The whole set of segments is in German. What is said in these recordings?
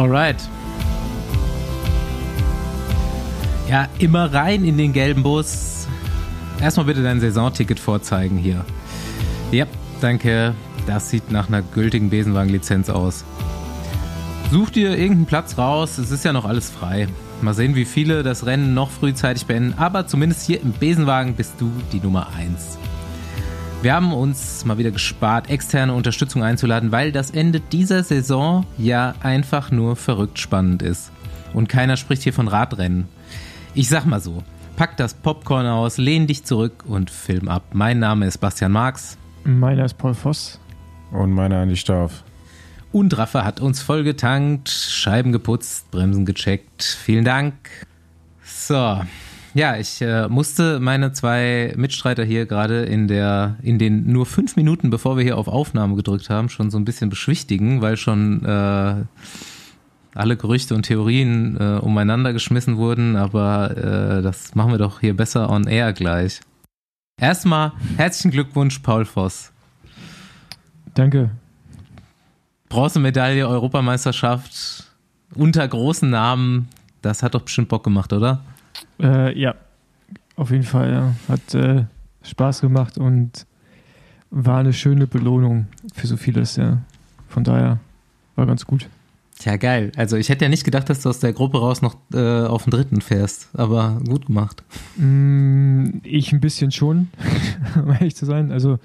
Alright. Ja, immer rein in den gelben Bus. Erstmal bitte dein Saisonticket vorzeigen hier. Ja, danke. Das sieht nach einer gültigen Besenwagenlizenz aus. Such dir irgendeinen Platz raus, es ist ja noch alles frei. Mal sehen, wie viele das Rennen noch frühzeitig beenden, aber zumindest hier im Besenwagen bist du die Nummer 1. Wir haben uns mal wieder gespart, externe Unterstützung einzuladen, weil das Ende dieser Saison ja einfach nur verrückt spannend ist. Und keiner spricht hier von Radrennen. Ich sag mal so, pack das Popcorn aus, lehn dich zurück und film ab. Mein Name ist Bastian Marx. Meiner ist Paul Voss. Und meiner Andi Stauf. Und Raffa hat uns voll getankt, Scheiben geputzt, Bremsen gecheckt. Vielen Dank. So. Ja, ich äh, musste meine zwei Mitstreiter hier gerade in der, in den nur fünf Minuten, bevor wir hier auf Aufnahme gedrückt haben, schon so ein bisschen beschwichtigen, weil schon äh, alle Gerüchte und Theorien äh, umeinander geschmissen wurden, aber äh, das machen wir doch hier besser on air gleich. Erstmal herzlichen Glückwunsch, Paul Voss. Danke. Bronzemedaille, Europameisterschaft unter großen Namen, das hat doch bestimmt Bock gemacht, oder? Äh, ja, auf jeden Fall. Ja. Hat äh, Spaß gemacht und war eine schöne Belohnung für so vieles. Ja. Von daher war ganz gut. Tja, geil. Also ich hätte ja nicht gedacht, dass du aus der Gruppe raus noch äh, auf den dritten fährst, aber gut gemacht. Mm, ich ein bisschen schon, um ehrlich zu sein. Also,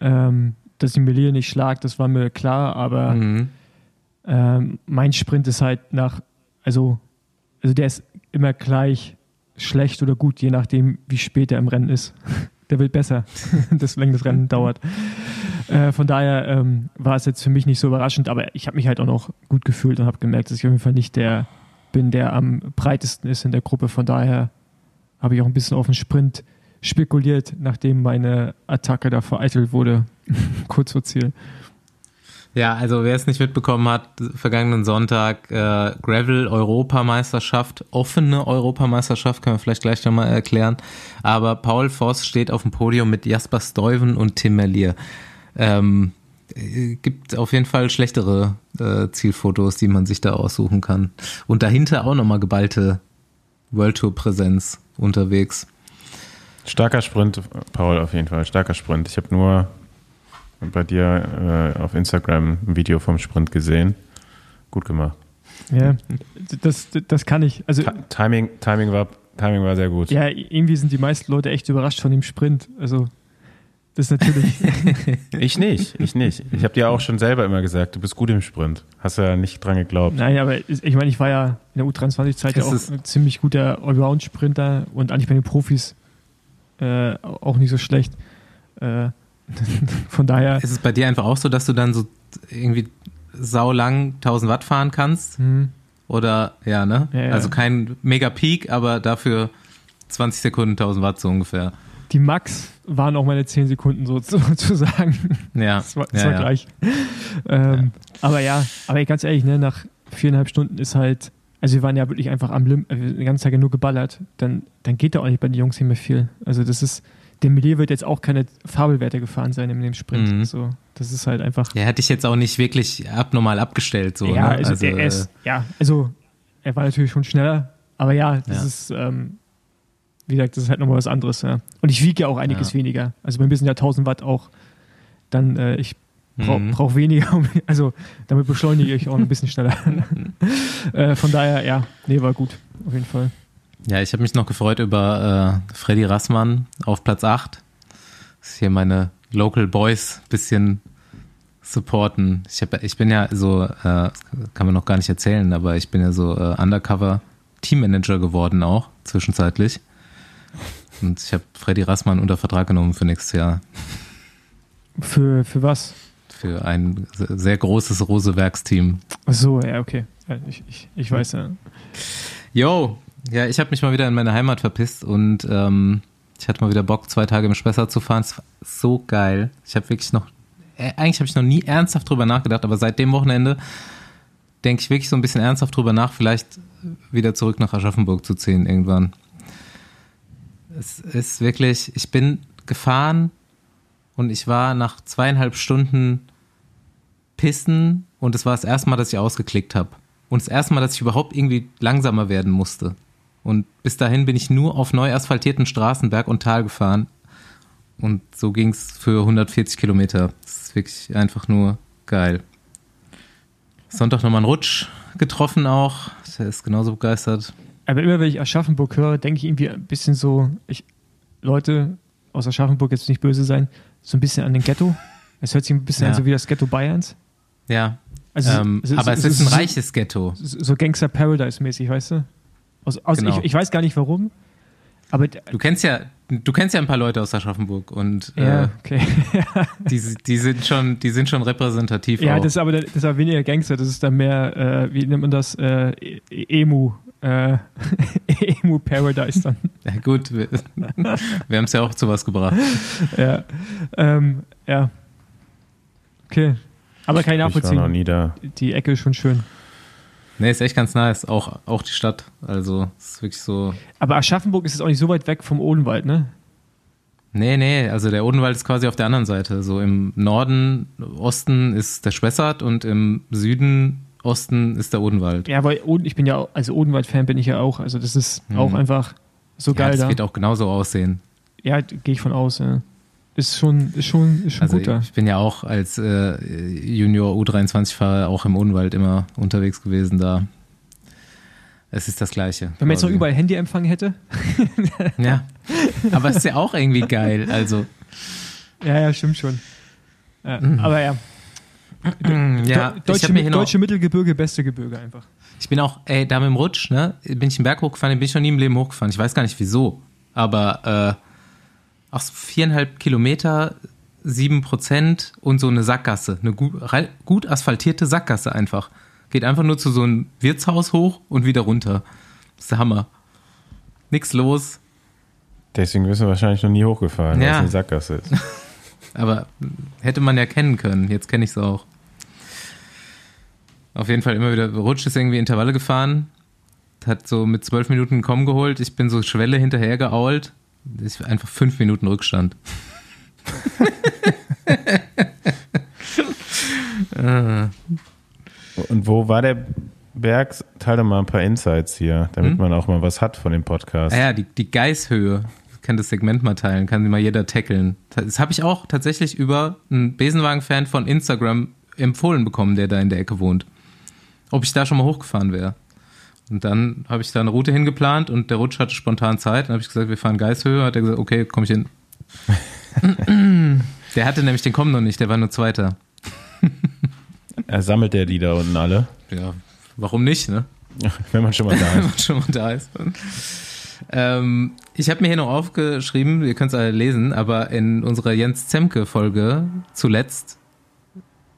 ähm, dass die Melia nicht schlagt, das war mir klar, aber mhm. ähm, mein Sprint ist halt nach, also, also der ist immer gleich schlecht oder gut, je nachdem, wie spät er im Rennen ist. Der wird besser, deswegen das Rennen dauert. Äh, von daher ähm, war es jetzt für mich nicht so überraschend, aber ich habe mich halt auch noch gut gefühlt und habe gemerkt, dass ich auf jeden Fall nicht der bin, der am breitesten ist in der Gruppe. Von daher habe ich auch ein bisschen auf den Sprint spekuliert, nachdem meine Attacke da vereitelt wurde, kurz vor Ziel. Ja, also wer es nicht mitbekommen hat, vergangenen Sonntag äh, Gravel Europameisterschaft, offene Europameisterschaft, können wir vielleicht gleich nochmal erklären. Aber Paul Voss steht auf dem Podium mit Jasper Stuyven und Tim Merlier. Ähm, gibt auf jeden Fall schlechtere äh, Zielfotos, die man sich da aussuchen kann. Und dahinter auch nochmal geballte World Tour Präsenz unterwegs. Starker Sprint, Paul, auf jeden Fall. Starker Sprint. Ich habe nur bei dir äh, auf Instagram ein Video vom Sprint gesehen. Gut gemacht. Ja, das, das kann ich. Also, Timing, Timing, war, Timing war sehr gut. Ja, irgendwie sind die meisten Leute echt überrascht von dem Sprint. Also, das ist natürlich. ich nicht, ich nicht. Ich habe dir auch schon selber immer gesagt, du bist gut im Sprint. Hast ja nicht dran geglaubt. Nein, aber ich meine, ich war ja in der U23-Zeit ja auch ein ziemlich guter Allround-Sprinter und eigentlich bei den Profis äh, auch nicht so schlecht. Äh, Von daher. Ist es bei dir einfach auch so, dass du dann so irgendwie saulang 1000 Watt fahren kannst? Mhm. Oder, ja, ne? Ja, ja. Also kein mega Peak, aber dafür 20 Sekunden 1000 Watt so ungefähr. Die Max waren auch meine 10 Sekunden sozusagen. Ja. Das war, das ja, war gleich. Ähm, aber ja, aber ganz ehrlich, ne, nach viereinhalb Stunden ist halt, also wir waren ja wirklich einfach am Lim, äh, den ganzen Tag nur geballert, dann, dann geht da auch nicht bei den Jungs nicht mehr viel. Also das ist, dem Melier wird jetzt auch keine Fabelwerte gefahren sein in dem Sprint. Mhm. So, das ist halt einfach. Der hätte ich jetzt auch nicht wirklich abnormal abgestellt. So, ja, ne? also, also der ist, ja, also er war natürlich schon schneller, aber ja, das ja. ist, ähm, wie gesagt, das ist halt nochmal was anderes. Ja. Und ich wiege ja auch einiges ja. weniger. Also bei mir sind ja 1000 Watt auch, dann, äh, ich brauche mhm. brauch weniger, also damit beschleunige ich auch ein bisschen schneller. äh, von daher, ja, nee, war gut, auf jeden Fall. Ja, ich habe mich noch gefreut über äh, Freddy Rassmann auf Platz 8. Das ist hier meine Local Boys bisschen supporten. Ich, hab, ich bin ja so, äh, kann man noch gar nicht erzählen, aber ich bin ja so äh, Undercover Teammanager geworden auch, zwischenzeitlich. Und ich habe Freddy Rassmann unter Vertrag genommen für nächstes Jahr. Für, für was? Für ein sehr großes Rosewerksteam. Ach so, ja, okay. Ich, ich, ich weiß ja. Yo, ja, ich habe mich mal wieder in meine Heimat verpisst und ähm, ich hatte mal wieder Bock, zwei Tage im Spessart zu fahren. Es war so geil. Ich habe wirklich noch, äh, eigentlich habe ich noch nie ernsthaft drüber nachgedacht, aber seit dem Wochenende denke ich wirklich so ein bisschen ernsthaft drüber nach, vielleicht wieder zurück nach Aschaffenburg zu ziehen irgendwann. Es ist wirklich, ich bin gefahren und ich war nach zweieinhalb Stunden pissen und es war das erste Mal, dass ich ausgeklickt habe. und das erste Mal, dass ich überhaupt irgendwie langsamer werden musste. Und bis dahin bin ich nur auf neu asphaltierten Straßen Berg und Tal gefahren. Und so ging es für 140 Kilometer. Das ist wirklich einfach nur geil. Sonntag nochmal einen Rutsch getroffen auch. Der ist genauso begeistert. Aber immer wenn ich Aschaffenburg höre, denke ich irgendwie ein bisschen so, ich, Leute aus Aschaffenburg jetzt nicht böse sein, so ein bisschen an den Ghetto. Es hört sich ein bisschen Ja. an so wie das Ghetto Bayerns. Ja. Also ähm, es ist- aber es es ist ein reiches Ghetto. So Gangster Paradise-mäßig, weißt du? Aus, aus, Genau. ich, ich weiß gar nicht warum, aber Du kennst ja, du kennst ja ein paar Leute aus Aschaffenburg und ja, äh, okay. die, die sind schon, die sind schon repräsentativ. ja, auch. das ist aber das ist aber weniger Gangster, das ist dann mehr, äh, wie nennt man das? Äh, E- Emu. Äh, Emu Paradise dann. ja, gut, wir, wir haben es ja auch zu was gebracht. ja. Ähm, ja. Okay. Aber kann ich Ich war noch nachvollziehen. nie da. Die Ecke ist schon schön. Nee, ist echt ganz nice. Auch, auch die Stadt. Also, es ist wirklich so. Aber Aschaffenburg ist jetzt auch nicht so weit weg vom Odenwald, ne? Nee, nee, also der Odenwald ist quasi auf der anderen Seite. So im Norden, Osten ist der Spessart und im Süden, Osten ist der Odenwald. Ja, weil ich bin ja, auch- also Odenwald-Fan bin ich ja auch. Also das ist auch einfach so Mhm. Ja, geil das da. wird auch genauso aussehen. Ja, gehe ich von aus. Ja. Ist schon, ist schon, ist schon Also gut da. ich bin ja auch als äh, Junior U23-Fahrer auch im Odenwald immer unterwegs gewesen da. Es ist das Gleiche. Wenn man jetzt noch überall Handyempfang hätte. Ja. Aber es ist ja auch irgendwie geil. Also, Ja, ja, stimmt schon. Ja, Mhm. Aber ja, ja, ich, deutsche, mir deutsche Mittelgebirge, beste Gebirge einfach. ich bin auch, ey, da mit dem Rutsch, ne, bin ich einen Berg hochgefahren, den bin ich noch nie im Leben hochgefahren. Ich weiß gar nicht wieso. Aber äh, auch so viereinhalb Kilometer, sieben Prozent und so eine Sackgasse. Eine gut, gut asphaltierte Sackgasse einfach. Geht einfach nur zu so einem Wirtshaus hoch und wieder runter. Das ist der Hammer. Nix los. Deswegen bist du wahrscheinlich noch nie hochgefahren, weil Ja. es eine Sackgasse ist. Aber hätte man ja kennen können. Jetzt kenne ich es auch. Auf jeden Fall immer wieder Rutsch ist irgendwie Intervalle gefahren. Hat so mit zwölf Minuten Komm geholt. Ich bin so Schwelle hinterher geault. Das ist einfach fünf Minuten Rückstand. äh, Und wo war der Berg? Teile mal ein paar Insights hier, damit Hm? man auch mal was hat von dem Podcast. ah ja, die, die Geißhöhe. Ich kann das Segment mal teilen, kann sie mal jeder tackeln. Das habe ich auch tatsächlich über einen Besenwagen-Fan von Instagram empfohlen bekommen, der da in der Ecke wohnt. Ob ich da schon mal hochgefahren wäre. Und dann habe ich da eine Route hingeplant und der Rutsch hatte spontan Zeit. Dann habe ich gesagt, wir fahren Geißhöhe. Hat er gesagt, okay, komm ich hin. der hatte nämlich den Komm noch nicht, der war nur Zweiter. Er sammelt der die da unten alle, Ja, warum nicht, ne? wenn man schon mal da wenn ist. man schon mal da ist. Ähm, ich habe mir hier noch aufgeschrieben, ihr könnt es alle lesen, aber in unserer Jens Zemke-Folge zuletzt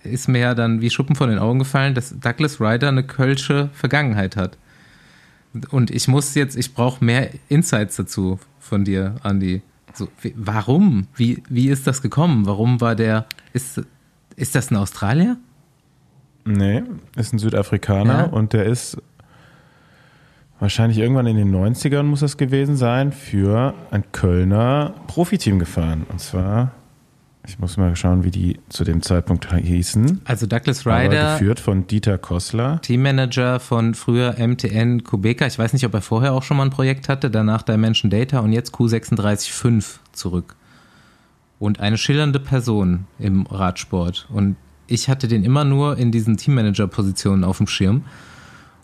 ist mir ja dann wie Schuppen von den Augen gefallen, dass Douglas Ryder eine kölsche Vergangenheit hat. Und ich muss jetzt, ich brauche mehr Insights dazu von dir, Andi. So, warum? Wie, wie ist das gekommen? Warum war der, ist, ist das ein Australier? Nee, ist ein Südafrikaner Ja. und der ist wahrscheinlich irgendwann in den 90ern muss das gewesen sein, für ein Kölner Profiteam gefahren. Und zwar, ich muss mal schauen, wie die zu dem Zeitpunkt hießen. Also Douglas Ryder. geführt von Dieter Kossler. Teammanager von früher MTN Kubeka. Ich weiß nicht, ob er vorher auch schon mal ein Projekt hatte, danach Dimension Data und jetzt Q365 zurück. Und eine schillernde Person im Radsport. Und ich hatte den immer nur in diesen Teammanager-Positionen auf dem Schirm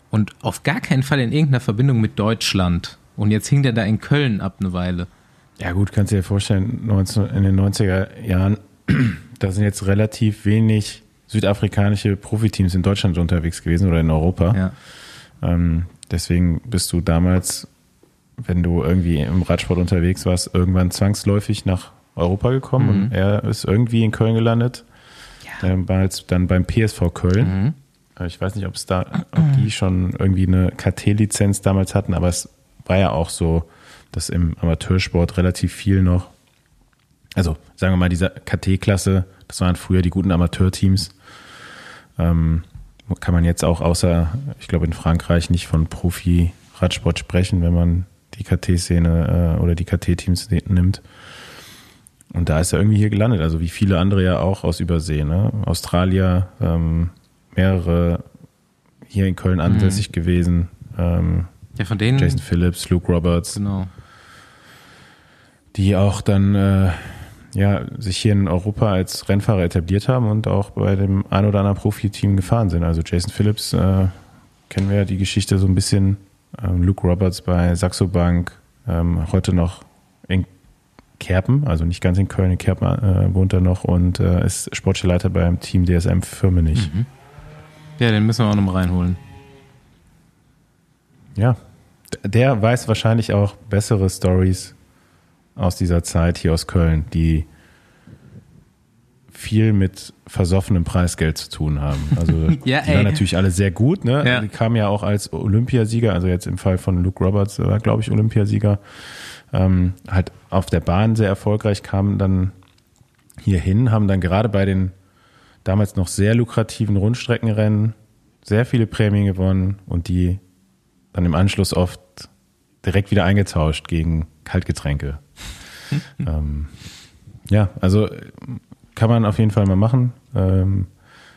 und auf gar keinen Fall in irgendeiner Verbindung mit Deutschland. Und jetzt hing der da in Köln ab eine Weile. Ja gut, kannst du dir vorstellen, 19, in den 90er Jahren, da sind jetzt relativ wenig südafrikanische Profiteams in Deutschland unterwegs gewesen oder in Europa. Ja. Ähm, deswegen bist du damals, wenn du irgendwie im Radsport unterwegs warst, irgendwann zwangsläufig nach Europa gekommen Mhm. und er ist irgendwie in Köln gelandet. Dann war jetzt dann beim PSV Köln. Mhm. Äh, Ich weiß nicht, ob es da, ob die schon irgendwie eine KT-Lizenz damals hatten, aber es war ja auch so, dass im Amateursport relativ viel noch, also sagen wir mal, diese KT-Klasse, das waren früher die guten Amateurteams. Ähm, kann man jetzt auch außer, ich glaube in Frankreich nicht von Profi-Radsport sprechen, wenn man die KT-Szene äh, oder die KT-Teams nimmt. Und da ist er irgendwie hier gelandet, also wie viele andere ja auch aus Übersee, ne? Australier, ähm, mehrere hier in Köln ansässig mhm. gewesen. Ähm, ja, von denen. Jason Phillips, Luke Roberts. Genau. Die auch dann äh, ja, sich hier in Europa als Rennfahrer etabliert haben und auch bei dem ein oder anderen Profiteam gefahren sind. Also Jason Phillips äh, kennen wir ja die Geschichte so ein bisschen. Ähm, Luke Roberts bei Saxo Bank, ähm, heute noch in Kerpen, also nicht ganz in Köln, in Kerpen äh, wohnt er noch und äh, ist Sportleiter beim Team DSM Firmenich. Mhm. Ja, den müssen wir auch noch mal reinholen. Ja, der weiß wahrscheinlich auch bessere Stories aus dieser Zeit hier aus Köln, die viel mit versoffenem Preisgeld zu tun haben. Also ja, die waren natürlich alle sehr gut. Ne? Ja. Die kamen ja auch als Olympiasieger, also jetzt im Fall von Luke Roberts war, glaube ich, Olympiasieger, ähm, halt auf der Bahn sehr erfolgreich, kamen dann hierhin, haben dann gerade bei den damals noch sehr lukrativen Rundstreckenrennen sehr viele Prämien gewonnen und die dann im Anschluss oft direkt wieder eingetauscht gegen Kaltgetränke. Ähm, ja, also kann man auf jeden Fall mal machen. Ähm,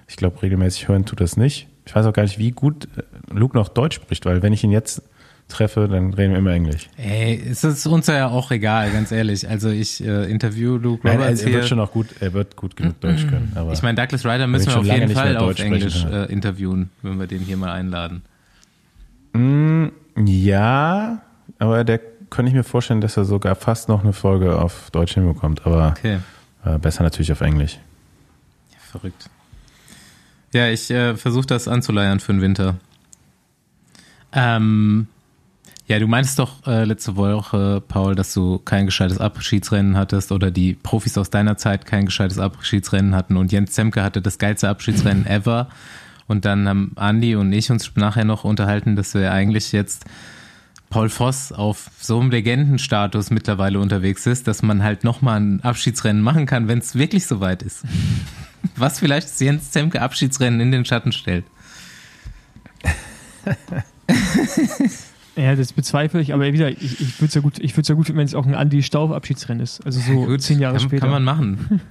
ich glaube, regelmäßig hören tut das nicht. Ich weiß auch gar nicht, wie gut äh, Luke noch Deutsch spricht, weil wenn ich ihn jetzt treffe, dann reden wir immer Englisch. Ey, es ist uns ja auch egal, ganz ehrlich. Also ich äh, interview Luke Roberts Nein, er, er wird schon auch gut, er wird gut genug Deutsch können. Aber ich meine, Douglas Ryder müssen wir auf jeden Fall auf Englisch äh, interviewen, wenn wir den hier mal einladen. Mm, ja, aber der könnte ich mir vorstellen, dass er sogar fast noch eine Folge auf Deutsch hinbekommt, aber okay. äh, besser natürlich auf Englisch. Ja, verrückt. Ja, ich äh, versuche das anzuleiern für den Winter. Ähm, ja, du meintest doch äh, letzte Woche, Paul, dass du kein gescheites Abschiedsrennen hattest oder die Profis aus deiner Zeit kein gescheites Abschiedsrennen hatten und Jens Zemke hatte das geilste Abschiedsrennen ever. Und dann haben Andi und ich uns nachher noch unterhalten, dass wir eigentlich jetzt Paul Voss auf so einem Legendenstatus mittlerweile unterwegs ist, dass man halt nochmal ein Abschiedsrennen machen kann, wenn es wirklich soweit ist. Was vielleicht Jens Zemke Abschiedsrennen in den Schatten stellt. Ja, das bezweifle ich, aber wieder, ich, ich würde es ja gut, ich würde ja gut, wenn es auch ein Andi Stauf Abschiedsrennen ist. Also so ja, gut, zehn Jahre kann, später. Kann man machen.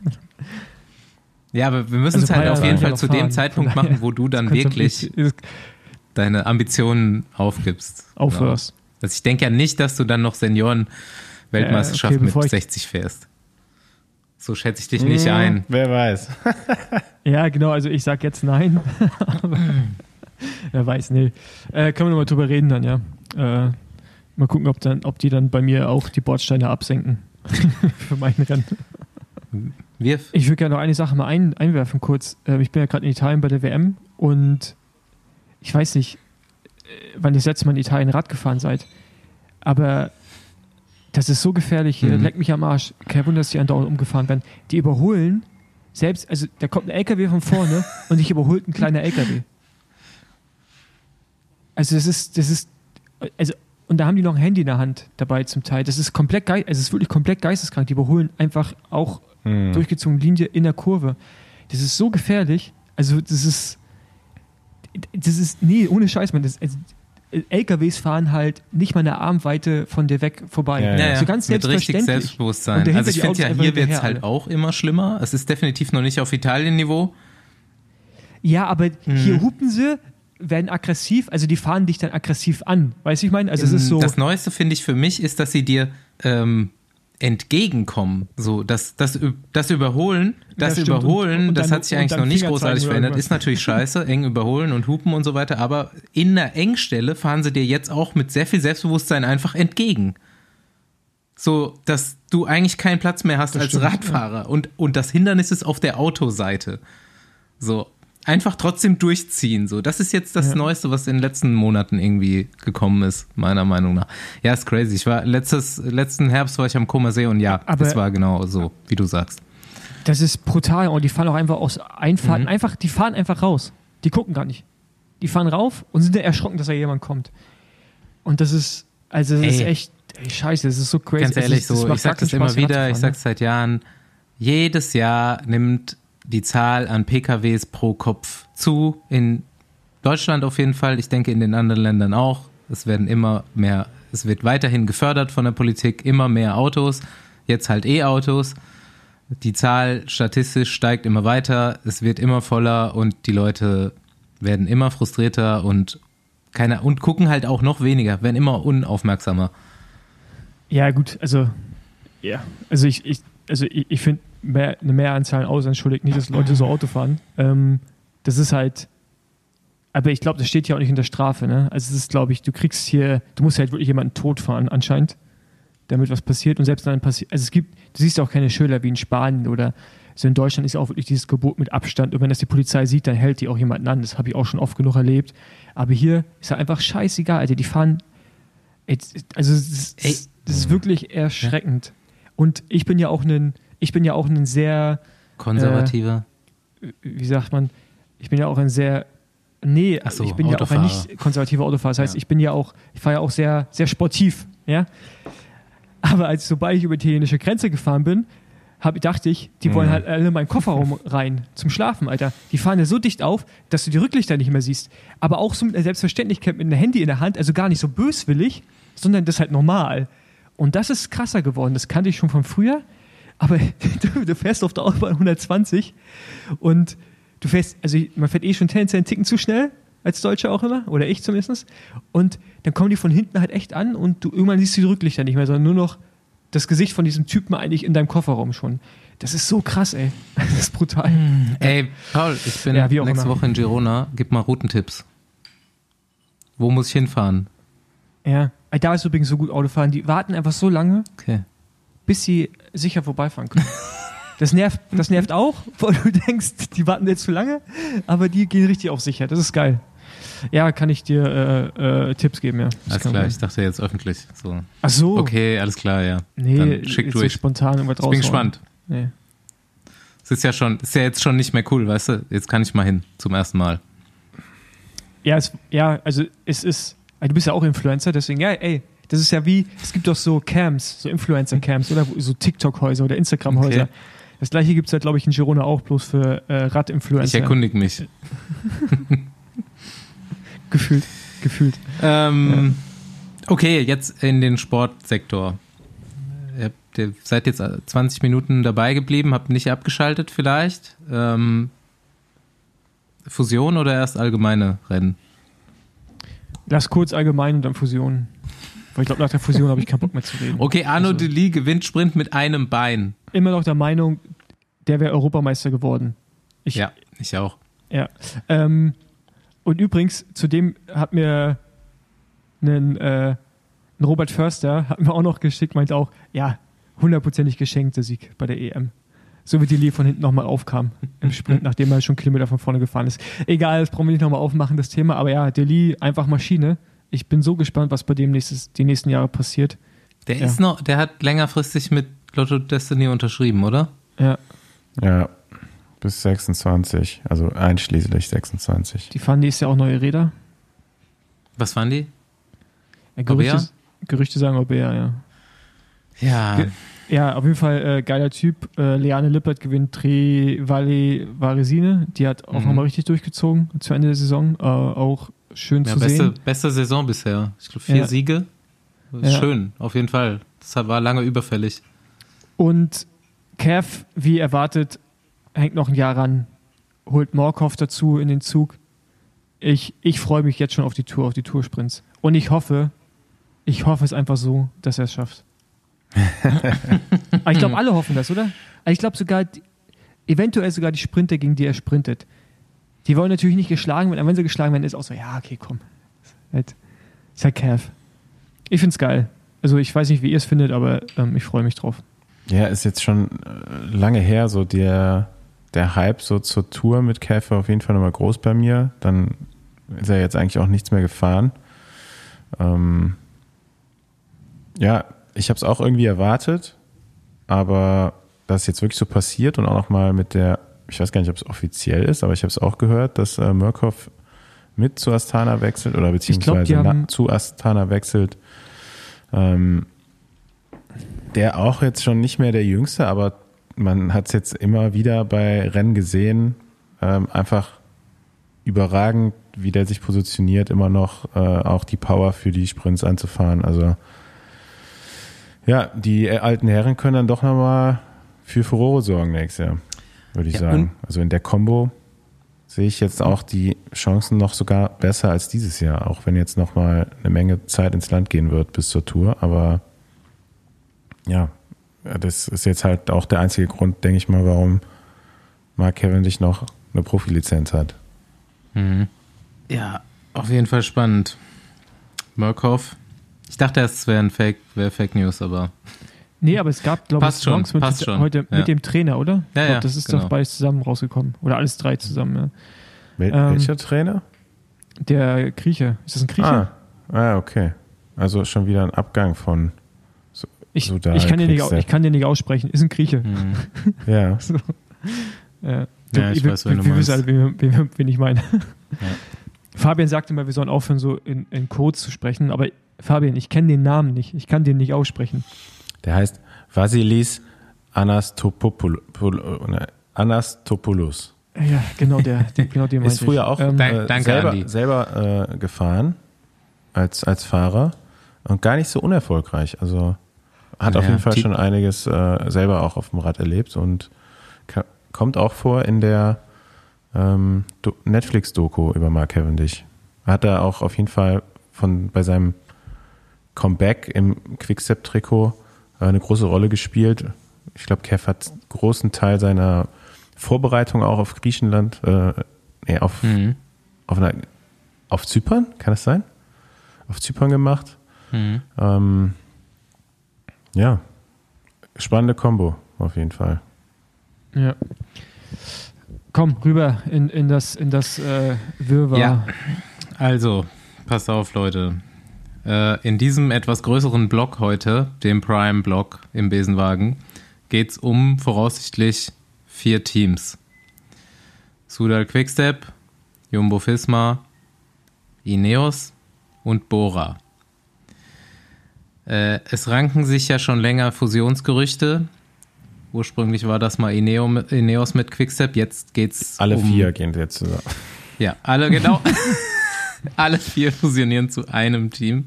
ja, aber wir müssen also es halt auf jeden Fall zu fahren. dem Zeitpunkt machen, wo du dann wirklich deine Ambitionen aufgibst. Aufhörst. Also ich denke ja nicht, dass du dann noch Senioren-Weltmeisterschaft äh, okay, mit 60 fährst. So schätze ich dich nicht mmh, ein. Wer weiß. ja, genau, also ich sag jetzt nein. wer weiß, nee. Äh, können wir nochmal drüber reden dann, ja. Äh, mal gucken, ob, dann, ob die dann bei mir auch die Bordsteine absenken für mein Rennen. Wirf. Ich würde gerne noch eine Sache mal ein, einwerfen kurz. Äh, ich bin ja gerade in Italien bei der WM und ich weiß nicht, äh, wann ihr das letzte Mal in Italien Rad gefahren seid, aber das ist so gefährlich hier, mhm. leck mich am Arsch. Kein Wunder, dass die andauernd umgefahren werden. Die überholen, selbst, also da kommt ein LKW von vorne und dich überholt ein kleiner LKW. Also das ist, das ist, also und da haben die noch ein Handy in der Hand dabei zum Teil. Das ist komplett geil, also es ist wirklich komplett geisteskrank. Die überholen einfach auch hm. durchgezogene Linie in der Kurve. Das ist so gefährlich. Also das ist, das ist, nee, ohne Scheiß, man, das, also, LKWs fahren halt nicht mal eine Armweite von dir weg vorbei. Ja, ja. So ganz Mit richtig Selbstbewusstsein. Also ich finde ja, hier wird es halt auch immer schlimmer. Es ist definitiv noch nicht auf Italien-Niveau. Ja, aber hm. hier hupen sie, werden aggressiv, also die fahren dich dann aggressiv an. Weißt du, ich meine? Also es ist so. Das Neueste finde ich für mich ist, dass sie dir ähm, entgegenkommen. So, das, das, das Überholen, das ja, Überholen, und, und das hat sich eigentlich noch nicht großartig verändert. Ist natürlich scheiße, eng überholen und hupen und so weiter, aber in der Engstelle fahren sie dir jetzt auch mit sehr viel Selbstbewusstsein einfach entgegen. So, dass du eigentlich keinen Platz mehr hast das als stimmt, Radfahrer. Ja. Und, und das Hindernis ist auf der Autoseite. So, einfach trotzdem durchziehen. So, das ist jetzt das ja. Neueste, was in den letzten Monaten irgendwie gekommen ist, meiner Meinung nach. Ja, ist crazy. Ich war letztes, letzten Herbst war ich am Koma See und ja, Aber das war genau so, wie du sagst. Das ist brutal und die fahren auch einfach aus Einfahrten, mhm. einfach, die fahren einfach raus. Die gucken gar nicht. Die fahren rauf und sind erschrocken, dass da jemand kommt. Und das ist, also das ey. ist echt, ey, scheiße, das ist so crazy. Ganz ehrlich, so, ich sag das immer wieder, ich sag's seit Jahren, jedes Jahr nimmt die Zahl an PKWs pro Kopf zu. In Deutschland auf jeden Fall, ich denke in den anderen Ländern auch. Es werden immer mehr, es wird weiterhin gefördert von der Politik, immer mehr Autos, jetzt halt E-Autos. Die Zahl statistisch steigt immer weiter, es wird immer voller und die Leute werden immer frustrierter und keiner und gucken halt auch noch weniger, werden immer unaufmerksamer. Ja, gut, also ja, also ich, ich also ich, ich finde mehr, eine Mehranzahl an Autos entschuldigt nicht, dass Leute so Auto fahren. Ähm, das ist halt, aber ich glaube, das steht ja auch nicht in der Strafe, ne? Also es ist, glaube ich, du kriegst hier, du musst halt wirklich jemanden tot fahren anscheinend, damit was passiert und selbst dann passiert, also es gibt, du siehst auch keine Schilder wie in Spanien oder so in Deutschland ist auch wirklich dieses Gebot mit Abstand und wenn das die Polizei sieht, dann hält die auch jemanden an. Das habe ich auch schon oft genug erlebt. Aber hier ist halt einfach scheißegal, Alter. Die fahren, also das ist, das ist wirklich erschreckend. Und ich bin ja auch ein, ich bin ja auch ein sehr konservativer. Äh, wie sagt man? Ich bin ja auch ein sehr Nee, so, ich bin Autofahrer. ja auch ein nicht konservativer Autofahrer. Das heißt, ja. ich bin ja auch, ich fahre ja auch sehr, sehr sportiv, ja. Aber als sobald ich über die italienische Grenze gefahren bin, hab, dachte ich, die wollen halt alle in meinen Kofferraum rein zum Schlafen, Alter. Die fahren ja so dicht auf, dass du die Rücklichter nicht mehr siehst. Aber auch so mit einer Selbstverständlichkeit mit einem Handy in der Hand, also gar nicht so böswillig, sondern das halt normal. Und das ist krasser geworden. Das kannte ich schon von früher. Aber du, du fährst auf der Autobahn 120 und du fährst, also man fährt eh schon tendenziell einen Ticken zu schnell, als Deutscher auch immer, oder ich zumindest. Und dann kommen die von hinten halt echt an und du irgendwann siehst du die Rücklichter nicht mehr, sondern nur noch das Gesicht von diesem Typen eigentlich in deinem Kofferraum schon. Das ist so krass, ey. Das ist brutal. Mm, ey, Paul, ich bin ja, nächste. Woche in Girona. Gib mal Routentipps. Wo muss ich hinfahren? Ja, da ist übrigens so gut Autofahren. Die warten einfach so lange, okay. bis sie sicher vorbeifahren können. Das nervt, das nervt auch, weil du denkst, die warten jetzt zu lange, aber die gehen richtig auf sicher. Das ist geil. Ja, kann ich dir äh, äh, Tipps geben, ja. Das alles klar, sein. ich dachte jetzt öffentlich. So. Ach so. Okay, alles klar, ja. Nee, Dann schick durch. Spontan irgendwas Ich bin gespannt. Nee. Es ist ja schon, ist ja jetzt schon nicht mehr cool, weißt du? Jetzt kann ich mal hin, zum ersten Mal. Ja, es, ja, also es ist, du bist ja auch Influencer, deswegen, ja, ey, das ist ja wie, es gibt doch so Camps, so Influencer-Camps oder so TikTok-Häuser oder Instagram-Häuser. Okay. Das gleiche gibt es halt, glaube ich, in Girona auch, bloß für äh, Radinfluencer. Ich erkundige mich. gefühlt. Gefühlt. Ähm, ja. Okay, jetzt in den Sportsektor. Ihr seid jetzt 20 Minuten dabei geblieben, habt nicht abgeschaltet vielleicht. Ähm, Fusion oder erst allgemeine Rennen? Lass kurz allgemein und dann Fusion. Weil ich glaube, nach der Fusion habe ich keinen Bock mehr zu reden. Okay, Arno also, Deli gewinnt Sprint mit einem Bein. Immer noch der Meinung, der wäre Europameister geworden. Ich, ja, ich auch. Ja. Ähm, und übrigens, zudem hat mir ein, äh, Robert Förster, hat mir auch noch geschickt, meint auch, ja, hundertprozentig geschenkter Sieg bei der EM. So wie die Lee von hinten nochmal aufkam im Sprint, nachdem er schon Kilometer von vorne gefahren ist. Egal, das brauchen wir nicht nochmal aufmachen, das Thema. Aber ja, Deli einfach Maschine. Ich bin so gespannt, was bei dem nächstes, die nächsten Jahre passiert. Der ja. ist noch, der hat längerfristig mit Lotto Destiny unterschrieben, oder? Ja. Ja, bis 26, also einschließlich 26. Die fahren nächstes Jahr auch neue Räder. Was fahren die? Ja, Gerüchte, Gerüchte sagen Orbea, ja. Ja. Ge ja, auf jeden Fall äh, geiler Typ. Äh, Leane Lippert gewinnt Tre Valle Varesine. Die hat auch mhm. nochmal richtig durchgezogen zu Ende der Saison. Äh, auch schön ja, zu beste, sehen. Beste Saison bisher. Ich glaube, vier ja. Siege. Schön, auf jeden Fall. Das war lange überfällig. Und Kev, wie erwartet, hängt noch ein Jahr ran, holt Morkov dazu in den Zug. Ich, ich freue mich jetzt schon auf die Tour, auf die Toursprints. Und ich hoffe, ich hoffe es einfach so, dass er es schafft. Ich glaube, alle hoffen das, oder? Ich glaube sogar, eventuell sogar die Sprinter, gegen die er sprintet. Die wollen natürlich nicht geschlagen werden, aber wenn sie geschlagen werden, ist auch so, ja, okay, komm. Halt, ist halt Cav. Ich finde es geil. Also ich weiß nicht, wie ihr es findet, aber ähm, ich freue mich drauf. Ja, ist jetzt schon äh, lange her, so der der Hype so zur Tour mit Käfer auf jeden Fall nochmal groß bei mir. Dann ist er jetzt eigentlich auch nichts mehr gefahren. Ähm, ja, ich habe es auch irgendwie erwartet, aber dass jetzt wirklich so passiert und auch nochmal mit der, ich weiß gar nicht, ob es offiziell ist, aber ich habe es auch gehört, dass äh, Murkoff mit zu Astana wechselt oder beziehungsweise glaub, zu Astana wechselt. Ähm, der auch jetzt schon nicht mehr der Jüngste, aber man hat es jetzt immer wieder bei Rennen gesehen, ähm, einfach überragend, wie der sich positioniert, immer noch äh, auch die Power für die Sprints anzufahren. Also ja, die alten Herren können dann doch nochmal für Furore sorgen nächstes Jahr, würde ich ja, sagen. Also in der Combo. sehe ich jetzt auch die Chancen noch sogar besser als dieses Jahr, auch wenn jetzt noch mal eine Menge Zeit ins Land gehen wird bis zur Tour. Aber ja, das ist jetzt halt auch der einzige Grund, denke ich mal, warum Mark Cavendish noch eine Profilizenz hat. Mhm. Ja, auf jeden Fall spannend. Murkoff. Ich dachte erst, es wäre Fake, wär Fake News, aber. Nee, aber es gab, glaube ich, Songs mit, passt schon. heute ja. mit dem Trainer, oder? Ja, ich glaub, ja, das ist genau. doch beides zusammen rausgekommen. Oder alles drei zusammen, ja. Wel Ähm, welcher Trainer? Der Grieche. Ist das ein Grieche? Ah, ah, okay. Also schon wieder ein Abgang von. ich, Sudal ich, kann den nicht, ich kann den nicht aussprechen. Ist ein Grieche. Mhm. Ja. So. Ja, Ja, ich wir, weiß, wen du wir, wissen alle, wen, wen, wen ich meine. Fabian sagte mal, wir sollen aufhören, so in, in Codes zu sprechen. Aber Fabian, ich kenne den Namen nicht. Ich kann den nicht aussprechen. Der heißt Vasilis Anastopoulos. ne, Anastopoulos. Ja, genau der. der genau den Ist früher auch Ähm, äh, danke, selber, selber äh, gefahren als, als Fahrer und gar nicht so unerfolgreich. Also hat auf Ja, jeden Fall schon einiges äh, selber auch auf dem Rad erlebt und kommt auch vor in der ähm, Do- Netflix-Doku über Mark Cavendish. Hat er auch auf jeden Fall von bei seinem Comeback im Quickstep-Trikot eine große Rolle gespielt. Ich glaube, Kev hat einen großen Teil seiner Vorbereitung auch auf Griechenland, äh, nee, auf, Mhm. auf, einer, auf Zypern, kann das sein? Auf Zypern gemacht. Mhm. Ähm, ja, spannende Kombo auf jeden Fall. Ja. Komm, rüber in, in das, in das äh, Wirrwarr. Ja. Also, passt auf, Leute. Äh, in diesem etwas größeren Block heute, dem Prime-Block im Besenwagen, geht es um voraussichtlich vier Teams. Sudal Quickstep, Jumbo Fisma, Ineos und Bora. Äh, es ranken sich ja schon länger Fusionsgerüchte. Ursprünglich war das mal Ineos mit Quickstep, jetzt geht's Alle um vier gehen jetzt zusammen. ja, alle genau. alle vier fusionieren zu einem Team.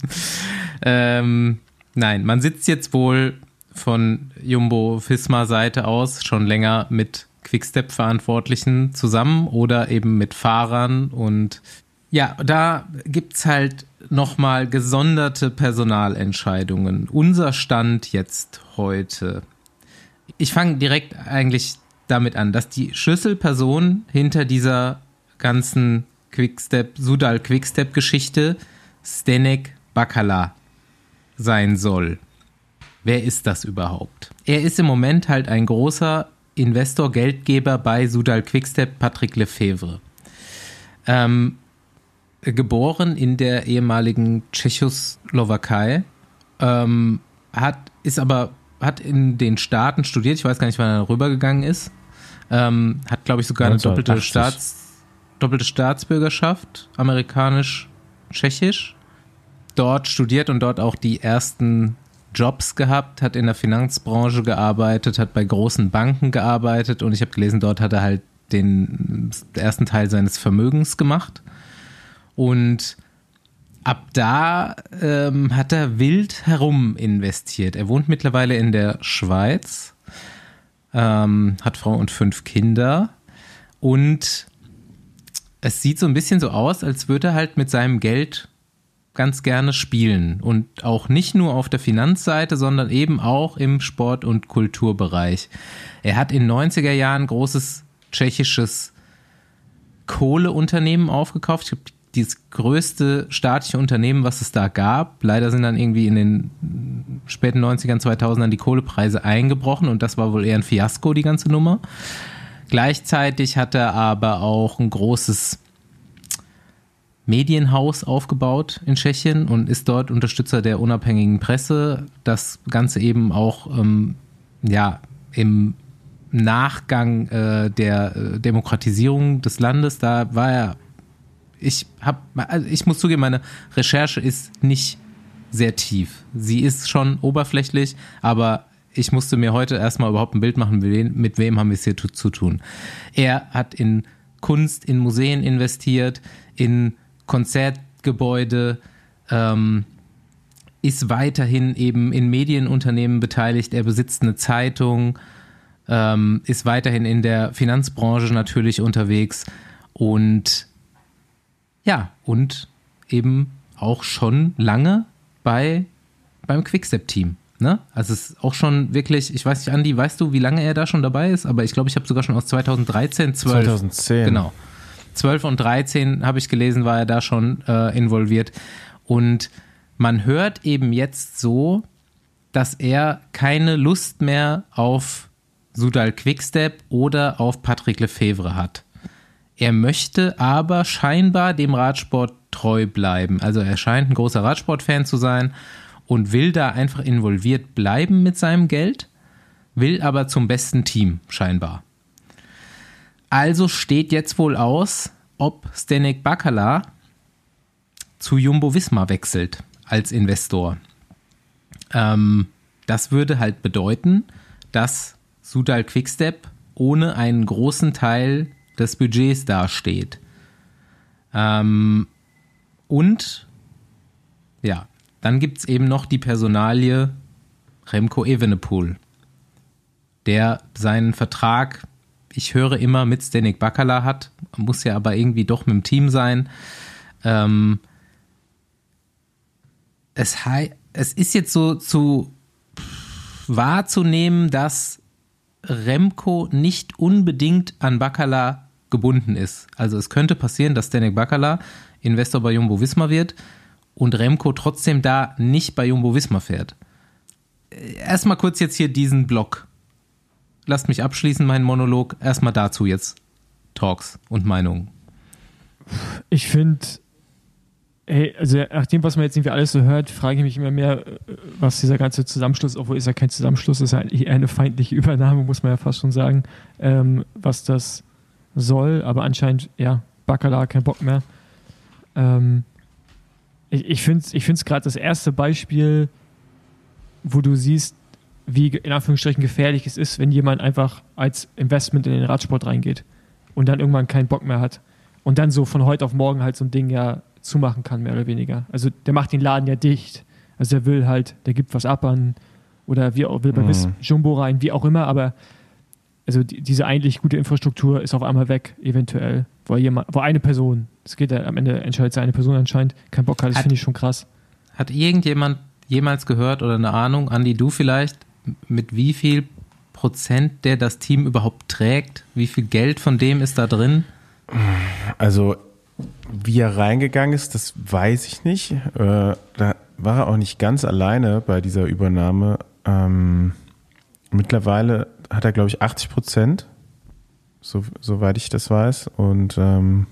Ähm, nein, man sitzt jetzt wohl von Jumbo Fisma Seite aus schon länger mit Quickstep Verantwortlichen zusammen oder eben mit Fahrern und ja, da gibt's halt nochmal gesonderte Personalentscheidungen. Unser Stand jetzt heute. Ich fange direkt eigentlich damit an, dass die Schlüsselperson hinter dieser ganzen Quickstep, Sudal Quickstep Geschichte Stenek Bakala sein soll. Wer ist das überhaupt? Er ist im Moment halt ein großer Investor, Geldgeber bei Sudal Quickstep, Patrick Lefevre. Ähm, geboren in der ehemaligen Tschechoslowakei, ähm, hat, ist aber, hat in den Staaten studiert, ich weiß gar nicht, wann er rübergegangen ist, ähm, hat, glaube ich, sogar eine doppelte, 1980. Staats, doppelte Staatsbürgerschaft, amerikanisch-tschechisch, dort studiert und dort auch die ersten Jobs gehabt, hat in der Finanzbranche gearbeitet, hat bei großen Banken gearbeitet und ich habe gelesen, dort hat er halt den ersten Teil seines Vermögens gemacht. Und ab da ähm, hat er wild herum investiert. Er wohnt mittlerweile in der Schweiz, ähm, hat Frau und fünf Kinder und es sieht so ein bisschen so aus, als würde er halt mit seinem Geld ganz gerne spielen und auch nicht nur auf der Finanzseite, sondern eben auch im Sport- und Kulturbereich. Er hat in 90er Jahren großes tschechisches Kohleunternehmen aufgekauft. Ich glaube, dieses größte staatliche Unternehmen, was es da gab. Leider sind dann irgendwie in den späten 90ern, 2000ern die Kohlepreise eingebrochen und das war wohl eher ein Fiasko, die ganze Nummer. Gleichzeitig hat er aber auch ein großes Medienhaus aufgebaut in Tschechien und ist dort Unterstützer der unabhängigen Presse. Das Ganze eben auch ähm, ja, im Nachgang äh, der äh, Demokratisierung des Landes. Da war er, ich habe, also ich muss zugeben, meine Recherche ist nicht sehr tief. Sie ist schon oberflächlich, aber ich musste mir heute erstmal überhaupt ein Bild machen, mit wem, mit wem haben wir es hier zu, zu tun. Er hat in Kunst, in Museen investiert, in Konzertgebäude, ähm, ist weiterhin eben in Medienunternehmen beteiligt. Er besitzt eine Zeitung, ähm, ist weiterhin in der Finanzbranche natürlich unterwegs Und ja, und eben auch schon lange bei, beim Quickstep-Team. Ne? Also es ist auch schon wirklich, ich weiß nicht, Andi, weißt du, wie lange er da schon dabei ist? Aber ich glaube, ich habe sogar schon aus 2013, 12. 2010. Genau. 12 und 13 habe ich gelesen, war er da schon äh, involviert. Und man hört eben jetzt so, dass er keine Lust mehr auf Sudal Quickstep oder auf Patrick Lefevre hat. Er möchte aber scheinbar dem Radsport treu bleiben. Also er scheint ein großer Radsportfan zu sein und will da einfach involviert bleiben mit seinem Geld, will aber zum besten Team scheinbar. Also steht jetzt wohl aus, ob Stenek Bakala zu Jumbo Visma wechselt als Investor. Ähm, das würde halt bedeuten, dass Sudal Quickstep ohne einen großen Teil des Budgets dasteht. Ähm, und ja, dann gibt es eben noch die Personalie Remco Evenepoel, der seinen Vertrag, ich höre immer, mit Stenik Bakala hat, muss ja aber irgendwie doch mit dem Team sein. Ähm, es, es ist jetzt so zu wahrzunehmen, dass Remco nicht unbedingt an Bakala gebunden ist. Also es könnte passieren, dass Danik Bakala Investor bei Jumbo Visma wird und Remco trotzdem da nicht bei Jumbo Visma fährt. Erstmal kurz jetzt hier diesen Block. Lasst mich abschließen, meinen Monolog. Erstmal dazu jetzt Talks und Meinungen. Ich finde, Ey, also nach dem, was man jetzt irgendwie alles so hört, frage ich mich immer mehr, äh, was dieser ganze Zusammenschluss, obwohl ist ja kein Zusammenschluss, ist ja eigentlich eine feindliche Übernahme, muss man ja fast schon sagen, ähm, was das soll. Aber anscheinend, ja, Bacala kein Bock mehr. Ähm, ich ich finde es ich gerade das erste Beispiel, wo du siehst, wie in Anführungsstrichen gefährlich es ist, wenn jemand einfach als Investment in den Radsport reingeht und dann irgendwann keinen Bock mehr hat. Und dann so von heute auf morgen halt so ein Ding ja zumachen kann, mehr oder weniger. Also der macht den Laden ja dicht. Also der will halt, der gibt was ab an oder wie auch will bei mhm. Jumbo rein, wie auch immer, aber also die, diese eigentlich gute Infrastruktur ist auf einmal weg, eventuell, wo jemand, wo eine Person, es geht ja am Ende entscheidet sich eine Person anscheinend, keinen Bock hat, das finde ich schon krass. Hat irgendjemand jemals gehört oder eine Ahnung, Andi, du vielleicht, mit wie viel Prozent der das Team überhaupt trägt? Wie viel Geld von dem ist da drin? Also wie er reingegangen ist, das weiß ich nicht. Äh, da war er auch nicht ganz alleine bei dieser Übernahme. Ähm, mittlerweile hat er, glaube ich, 80 Prozent, so, soweit ich das weiß. Und ähm,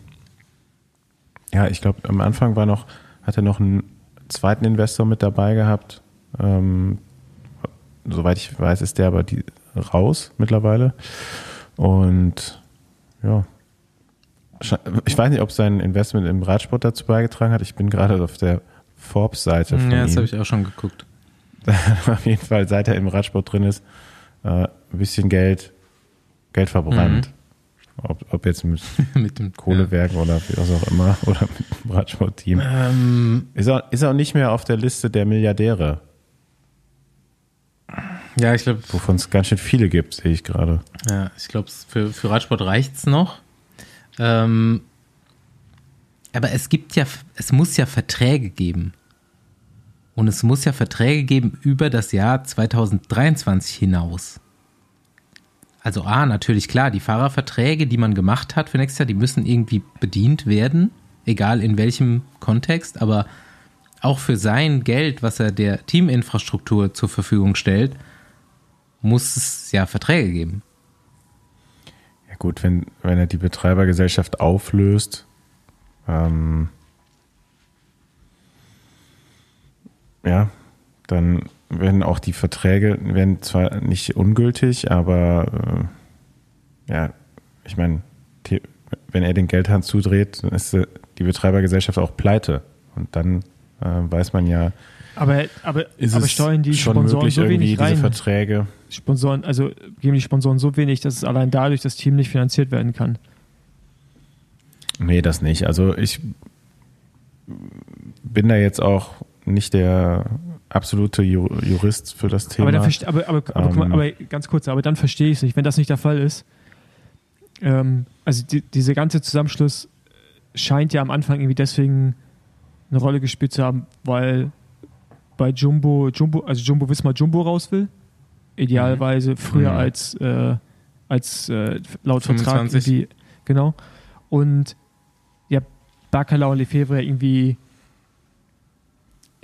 ja, ich glaube, am Anfang war noch, hat er noch einen zweiten Investor mit dabei gehabt. Ähm, soweit ich weiß, ist der aber die, raus mittlerweile. Und ja, ich weiß nicht, ob sein Investment im Radsport dazu beigetragen hat. Ich bin gerade auf der Forbes-Seite. Ja, das habe ich auch schon geguckt. auf jeden Fall, seit er im Radsport drin ist, ein bisschen Geld, Geld verbrannt. Mhm. Ob, ob, jetzt mit, mit dem Kohlewerken ja. oder was auch immer oder mit dem Radsportteam. Ähm, ist, er, ist auch nicht mehr auf der Liste der Milliardäre. Ja, ich glaube. Wovon es ganz schön viele gibt, sehe ich gerade. Ja, ich glaube, für, für Radsport reicht es noch. Ähm, aber es gibt ja, es muss ja Verträge geben. Und es muss ja Verträge geben über das Jahr 2023 hinaus. Also A, natürlich klar, die Fahrerverträge, die man gemacht hat für nächstes Jahr, die müssen irgendwie bedient werden, egal in welchem Kontext, aber auch für sein Geld, was er der Teaminfrastruktur zur Verfügung stellt, muss es ja Verträge geben gut, wenn, wenn er die Betreibergesellschaft auflöst, ähm, ja, dann werden auch die Verträge, werden zwar nicht ungültig, aber äh, ja, ich meine, wenn er den Geldhahn zudreht, dann ist die Betreibergesellschaft auch pleite. Und dann äh, weiß man ja, aber, aber, ist aber steuern die schon Sponsoren möglich, so wenig rein. Verträge. Sponsoren, also geben die Sponsoren so wenig, dass es allein dadurch das Team nicht finanziert werden kann. Nee, das nicht. Also ich bin da jetzt auch nicht der absolute Jurist für das Thema. Aber, dann, aber, aber, aber, ähm, aber ganz kurz, aber dann verstehe ich es nicht. Wenn das nicht der Fall ist, ähm, also die, dieser ganze Zusammenschluss scheint ja am Anfang irgendwie deswegen eine Rolle gespielt zu haben, weil bei Jumbo, Jumbo, also Jumbo Wismar Jumbo raus will. Idealerweise mhm. früher mhm. als, äh, als äh, laut 25. Vertrag irgendwie, genau. Und ja, Bacala und Lefebvre irgendwie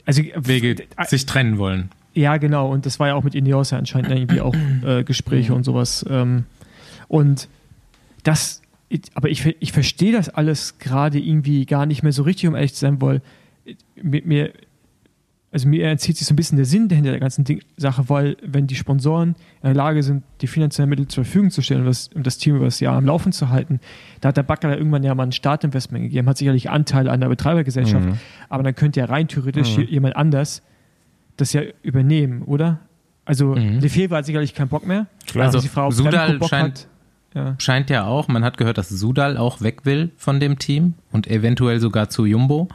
also Wege äh, sich trennen wollen. Ja, genau. Und das war ja auch mit Ineos ja anscheinend irgendwie auch äh, Gespräche mhm. und sowas. Ähm, und das, aber ich, ich verstehe das alles gerade irgendwie gar nicht mehr so richtig, um ehrlich zu sein, weil mir, mir also mir entzieht sich so ein bisschen der Sinn dahinter der ganzen Ding Sache, weil wenn die Sponsoren in der Lage sind, die finanziellen Mittel zur Verfügung zu stellen, um das, um das Team über das Jahr am Laufen zu halten, da hat der Backer irgendwann ja mal ein Startinvestment gegeben, hat sicherlich Anteile an der Betreibergesellschaft, mhm. aber dann könnte ja rein theoretisch mhm. jemand anders das ja übernehmen, oder? Also mhm. Lefebvre hat sicherlich keinen Bock mehr. Klar. Also, also die Frau Sudal scheint, hat, ja. scheint ja auch, man hat gehört, dass Sudal auch weg will von dem Team und eventuell sogar zu Jumbo.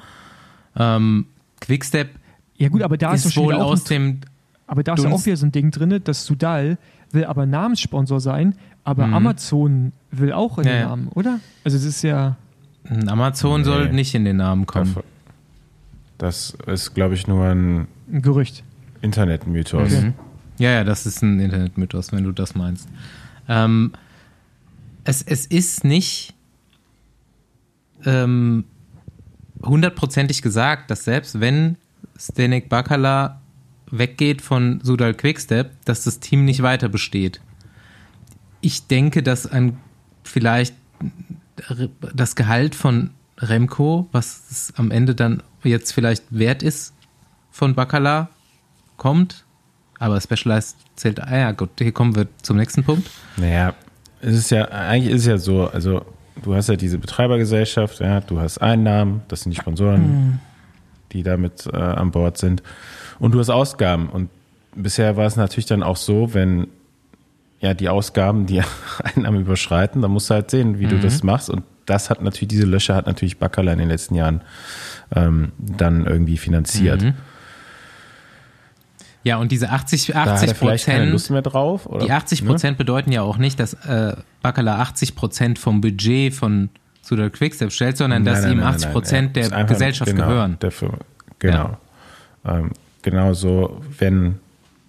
Ähm, Quickstep ja gut, aber da ist, ist wohl aus dem aber da ist ja auch wieder so ein Ding drin, dass Sudal will aber Namenssponsor sein, aber mhm. Amazon will auch in ja, den Namen, oder? Also es ist ja Amazon nee. soll nicht in den Namen kommen. Das ist, glaube ich, nur ein, ein Gerücht. Internetmythos. Okay. Mhm. Ja, ja, das ist ein Internetmythos, wenn du das meinst. Ähm, es, es ist nicht ähm, hundertprozentig gesagt, dass selbst wenn Stenek Bakala weggeht von Sudal Quickstep, dass das Team nicht weiter besteht. Ich denke, dass ein vielleicht das Gehalt von Remco, was es am Ende dann jetzt vielleicht wert ist von Bakala, kommt. Aber Specialized zählt, ah ja, gut, hier kommen wir zum nächsten Punkt. Naja, es ist ja, eigentlich ist es ja so, also du hast ja diese Betreibergesellschaft, ja, du hast Einnahmen, das sind die Sponsoren, mhm die damit äh, an Bord sind. Und du hast Ausgaben. Und bisher war es natürlich dann auch so, wenn ja die Ausgaben die Einnahmen überschreiten, dann musst du halt sehen, wie mhm. du das machst. Und das hat natürlich, diese Löcher hat natürlich Backerler in den letzten Jahren ähm, dann irgendwie finanziert. Mhm. Ja, und diese 80, 80 Prozent. Lust mehr drauf? Oder? Die 80 Prozent ne? bedeuten ja auch nicht, dass äh, Bacala 80 Prozent vom Budget von zu der Quickstep stellt, sondern nein, dass nein, ihm 80 Prozent der einfach, Gesellschaft genau, gehören. Der Firma, genau. Ja. Ähm, genauso, wenn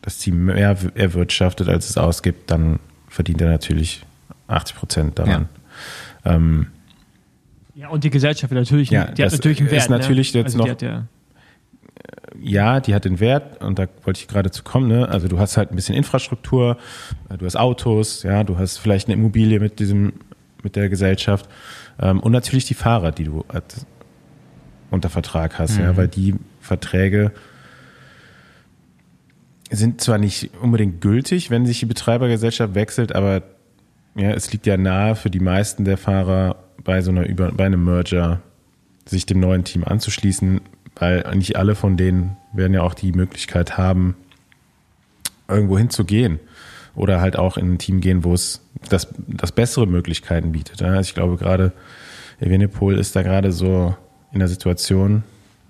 das Team mehr erwirtschaftet, als es ausgibt, dann verdient er natürlich 80 Prozent daran. Ja. Ähm, ja, und die Gesellschaft natürlich, ja, die hat natürlich einen Wert. Ist natürlich ne? jetzt also noch, ja, ja, die hat den Wert und da wollte ich gerade zu kommen. Ne? Also du hast halt ein bisschen Infrastruktur, du hast Autos, ja, du hast vielleicht eine Immobilie mit diesem, mit der Gesellschaft und natürlich die Fahrer, die du unter Vertrag hast, mhm. ja, weil die Verträge sind zwar nicht unbedingt gültig, wenn sich die Betreibergesellschaft wechselt, aber ja, es liegt ja nahe für die meisten der Fahrer bei so einer Über bei einem Merger sich dem neuen Team anzuschließen, weil nicht alle von denen werden ja auch die Möglichkeit haben, irgendwo hinzugehen oder halt auch in ein Team gehen, wo es das, das bessere Möglichkeiten bietet. Also ich glaube gerade, Evenepoel ist da gerade so in der Situation,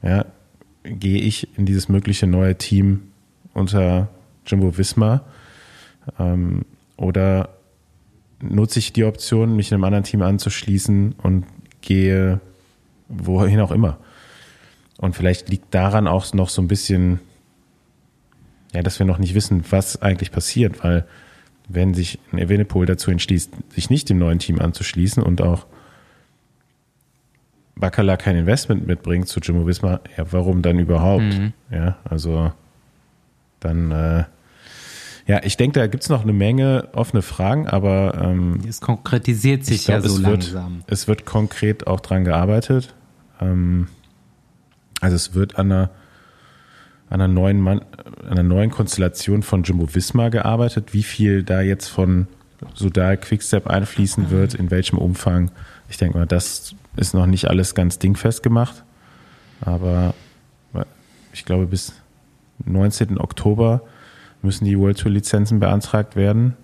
ja, gehe ich in dieses mögliche neue Team unter Jumbo Visma ähm, oder nutze ich die Option, mich einem anderen Team anzuschließen und gehe wohin auch immer. Und vielleicht liegt daran auch noch so ein bisschen, ja, dass wir noch nicht wissen, was eigentlich passiert, weil wenn sich ein Evenepoel dazu entschließt, sich nicht dem neuen Team anzuschließen und auch Bacala kein Investment mitbringt zu Jimmo Wismar, ja, warum dann überhaupt? Mhm. Ja, also dann, äh, ja, ich denke, da gibt es noch eine Menge offene Fragen, aber ähm, es konkretisiert sich glaub, ja so es langsam. Wird, es wird konkret auch dran gearbeitet. Ähm, also es wird an einer einer neuen, Mann, einer neuen Konstellation von Jumbo Visma gearbeitet. Wie viel da jetzt von Sudal Quickstep einfließen mhm. wird, in welchem Umfang, ich denke mal, das ist noch nicht alles ganz dingfest gemacht. Aber ich glaube, bis 19. Oktober müssen die World Tour Lizenzen beantragt werden.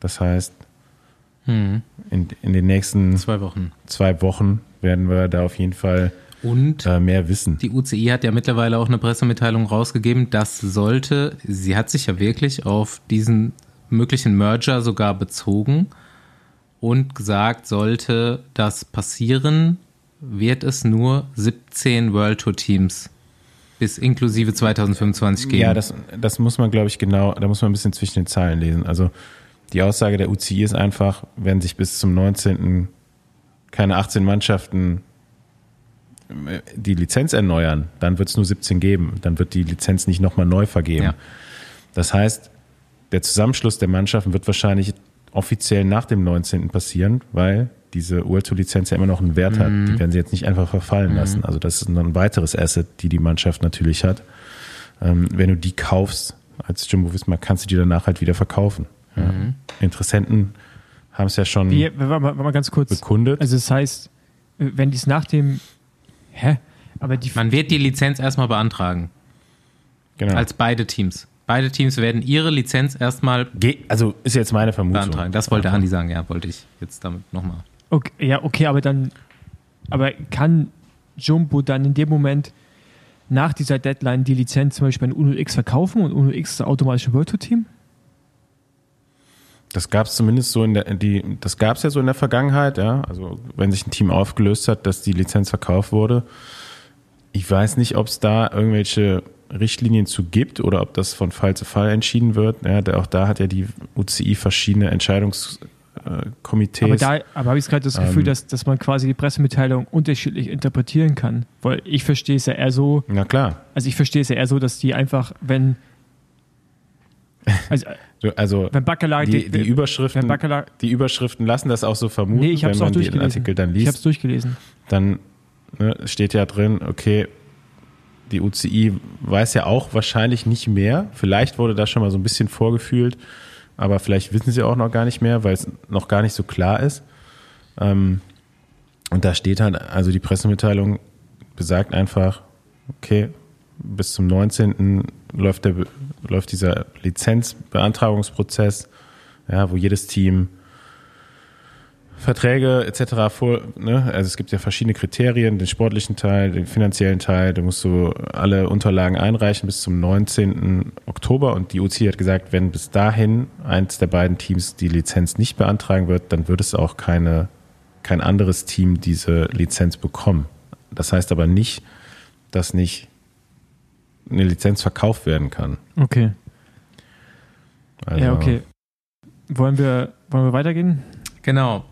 Das heißt, mhm. in, in den nächsten zwei Wochen. zwei Wochen werden wir da auf jeden Fall und äh, mehr wissen. Die UCI hat ja mittlerweile auch eine Pressemitteilung rausgegeben, das sollte, sie hat sich ja wirklich auf diesen möglichen Merger sogar bezogen. und gesagt, sollte das passieren, wird es nur 17 World Tour Teams bis inklusive 2025 geben. Ja, das, das muss man, glaube ich, genau, da muss man ein bisschen zwischen den Zeilen lesen. Also die Aussage der UCI ist einfach, wenn sich bis zum 19. keine 18 Mannschaften die Lizenz erneuern, dann wird es nur 17 geben. Dann wird die Lizenz nicht nochmal neu vergeben. Ja. Das heißt, der Zusammenschluss der Mannschaften wird wahrscheinlich offiziell nach dem 19. passieren, weil diese World Tour Lizenz ja immer noch einen Wert hat. Mhm. Die werden sie jetzt nicht einfach verfallen mhm. lassen. Also das ist noch ein weiteres Asset, die die Mannschaft natürlich hat. Ähm, wenn du die kaufst als Jumbo Visma, kannst du die danach halt wieder verkaufen. Ja. Mhm. Interessenten haben es ja schon Wie, mal, mal ganz kurz. bekundet. Also das heißt, wenn die es nach dem Hä? Aber die Man wird die Lizenz erstmal beantragen. Genau. Als beide Teams. Beide Teams werden ihre Lizenz erstmal. Also ist jetzt meine Vermutung. Beantragen. Das wollte Andi sagen, ja, wollte ich jetzt damit nochmal. Okay, ja, okay, aber dann. Aber kann Jumbo dann in dem Moment nach dieser Deadline die Lizenz zum Beispiel an Uno X verkaufen und Uno X ist ein automatisches World Tour Team? Das gab es zumindest so in der, die, das gab es ja so in der Vergangenheit, ja. Also wenn sich ein Team aufgelöst hat, dass die Lizenz verkauft wurde. Ich weiß nicht, ob es da irgendwelche Richtlinien zu gibt oder ob das von Fall zu Fall entschieden wird. Ja, auch da hat ja die UCI verschiedene Entscheidungskomitees. Aber da aber habe ich gerade das Gefühl, ähm, dass, dass man quasi die Pressemitteilung unterschiedlich interpretieren kann. Weil ich verstehe es ja eher so. Na klar. Also ich verstehe es ja eher so, dass die einfach, Also, also wenn Bacalar, die, die, Überschriften, Bacalar, die Überschriften lassen das auch so vermuten, nee, ich wenn man den Artikel dann liest. Ich habe es durchgelesen. Dann ne, steht ja drin, okay, die UCI weiß ja auch wahrscheinlich nicht mehr. Vielleicht wurde da schon mal so ein bisschen vorgefühlt, aber vielleicht wissen sie auch noch gar nicht mehr, weil es noch gar nicht so klar ist. Ähm, und da steht halt, also die Pressemitteilung besagt einfach, okay, bis zum 19. läuft, der, läuft dieser Lizenzbeantragungsprozess, ja, wo jedes Team Verträge etc. vor, ne? also es gibt ja verschiedene Kriterien, den sportlichen Teil, den finanziellen Teil, da musst du alle Unterlagen einreichen bis zum 19. Oktober und die UCI hat gesagt, wenn bis dahin eins der beiden Teams die Lizenz nicht beantragen wird, dann wird es auch keine, kein anderes Team diese Lizenz bekommen. Das heißt aber nicht, dass nicht eine Lizenz verkauft werden kann. Okay. Also, ja, okay. Wollen wir, wollen wir weitergehen? Genau.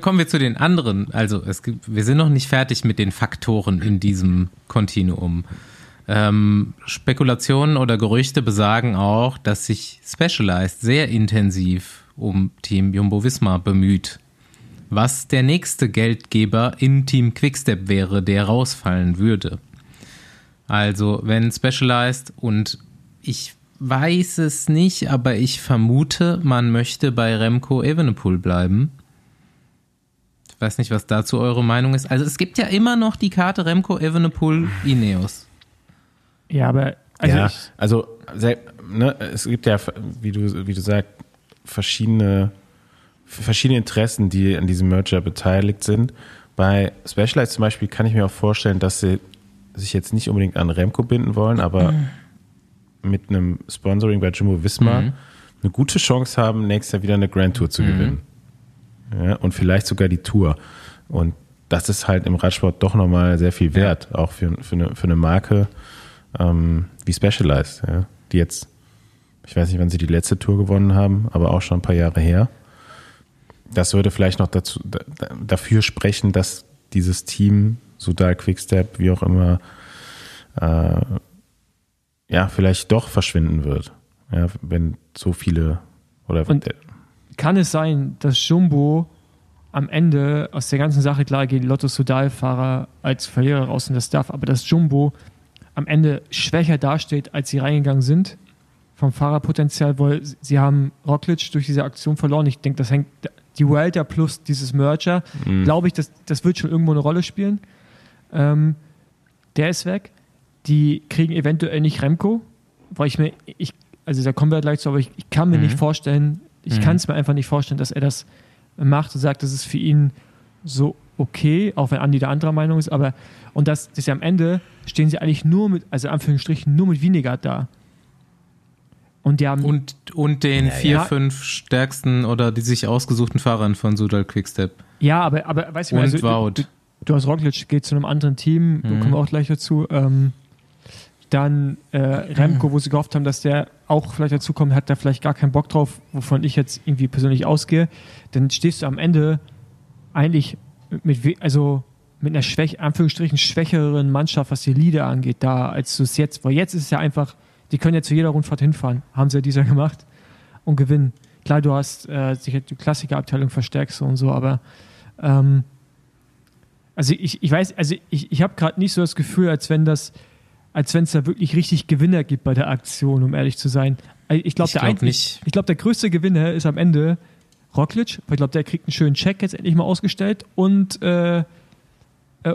Kommen wir zu den anderen. Also es gibt, wir sind noch nicht fertig mit den Faktoren in diesem Kontinuum. Ähm, Spekulationen oder Gerüchte besagen auch, dass sich Specialized sehr intensiv um Team Jumbo Visma bemüht. Was der nächste Geldgeber in Team Quickstep wäre, der rausfallen würde. Also, wenn Specialized und ich weiß es nicht, aber ich vermute, man möchte bei Remco Evenepoel bleiben weiß nicht, was dazu eure Meinung ist. Also es gibt ja immer noch die Karte Remco Evenepoel Ineos. Ja, aber also, ja, also ne, es gibt ja, wie du, wie du sagst, verschiedene, verschiedene Interessen, die an diesem Merger beteiligt sind. Bei Specialized zum Beispiel kann ich mir auch vorstellen, dass sie sich jetzt nicht unbedingt an Remco binden wollen, aber mhm. mit einem Sponsoring bei Jumbo Visma mhm. eine gute Chance haben, nächstes Jahr wieder eine Grand Tour zu mhm. gewinnen ja, und vielleicht sogar die Tour. Und das ist halt im Radsport doch nochmal sehr viel wert, ja. auch für, für, eine, für eine Marke ähm, wie Specialized, ja, die jetzt, ich weiß nicht, wann sie die letzte Tour gewonnen haben, aber auch schon ein paar Jahre her. Das würde vielleicht noch dazu, dafür sprechen, dass dieses Team, Sudal Quickstep, wie auch immer, äh, ja, vielleicht doch verschwinden wird. Ja, wenn so viele oder und, kann es sein, dass Jumbo am Ende aus der ganzen Sache klar geht, Lotto Sudal-Fahrer als Verlierer raus und das darf, aber dass Jumbo am Ende schwächer dasteht, als sie reingegangen sind vom Fahrerpotenzial, weil sie haben Roglic durch diese Aktion verloren. Ich denke, das hängt die Welter plus dieses Merger, mhm. glaube ich, das, das wird schon irgendwo eine Rolle spielen. Ähm, der ist weg. Die kriegen eventuell nicht Remco, weil ich mir, ich, also da kommen wir gleich zu, aber ich, ich kann mir mhm. nicht vorstellen, ich mhm. kann es mir einfach nicht vorstellen, dass er das macht und sagt, das ist für ihn so okay, auch wenn Andi der anderer Meinung ist, aber und das, das ja am Ende stehen sie eigentlich nur mit, also in Anführungsstrichen, nur mit weniger da. Und die haben. Und, und den ja, vier, ja. fünf stärksten oder die sich ausgesuchten Fahrern von Sudal Quickstep. Ja, aber, aber weißt du, also, du, du, hast Roglic, geht zu einem anderen Team, mhm. da kommen wir auch gleich dazu. Ähm, dann äh, Remco, wo sie gehofft haben, dass der auch vielleicht dazu kommt, hat da vielleicht gar keinen Bock drauf, wovon ich jetzt irgendwie persönlich ausgehe. Dann stehst du am Ende eigentlich mit, also mit einer Schwäch, Anführungsstrichen schwächeren Mannschaft, was die Lieder angeht, da, als du es jetzt, weil jetzt ist es ja einfach, die können ja zu jeder Rundfahrt hinfahren, haben sie ja dieser gemacht und gewinnen. Klar, du hast äh, sicher die Klassikerabteilung verstärkst und so, aber ähm, also ich, ich weiß, also ich, ich habe gerade nicht so das Gefühl, als wenn das, als wenn es da wirklich richtig Gewinner gibt bei der Aktion, um ehrlich zu sein. Also ich glaube, der, glaub ich glaube, der größte Gewinner ist am Ende Roglic, weil ich glaube, der kriegt einen schönen Check jetzt endlich mal ausgestellt und, äh, äh,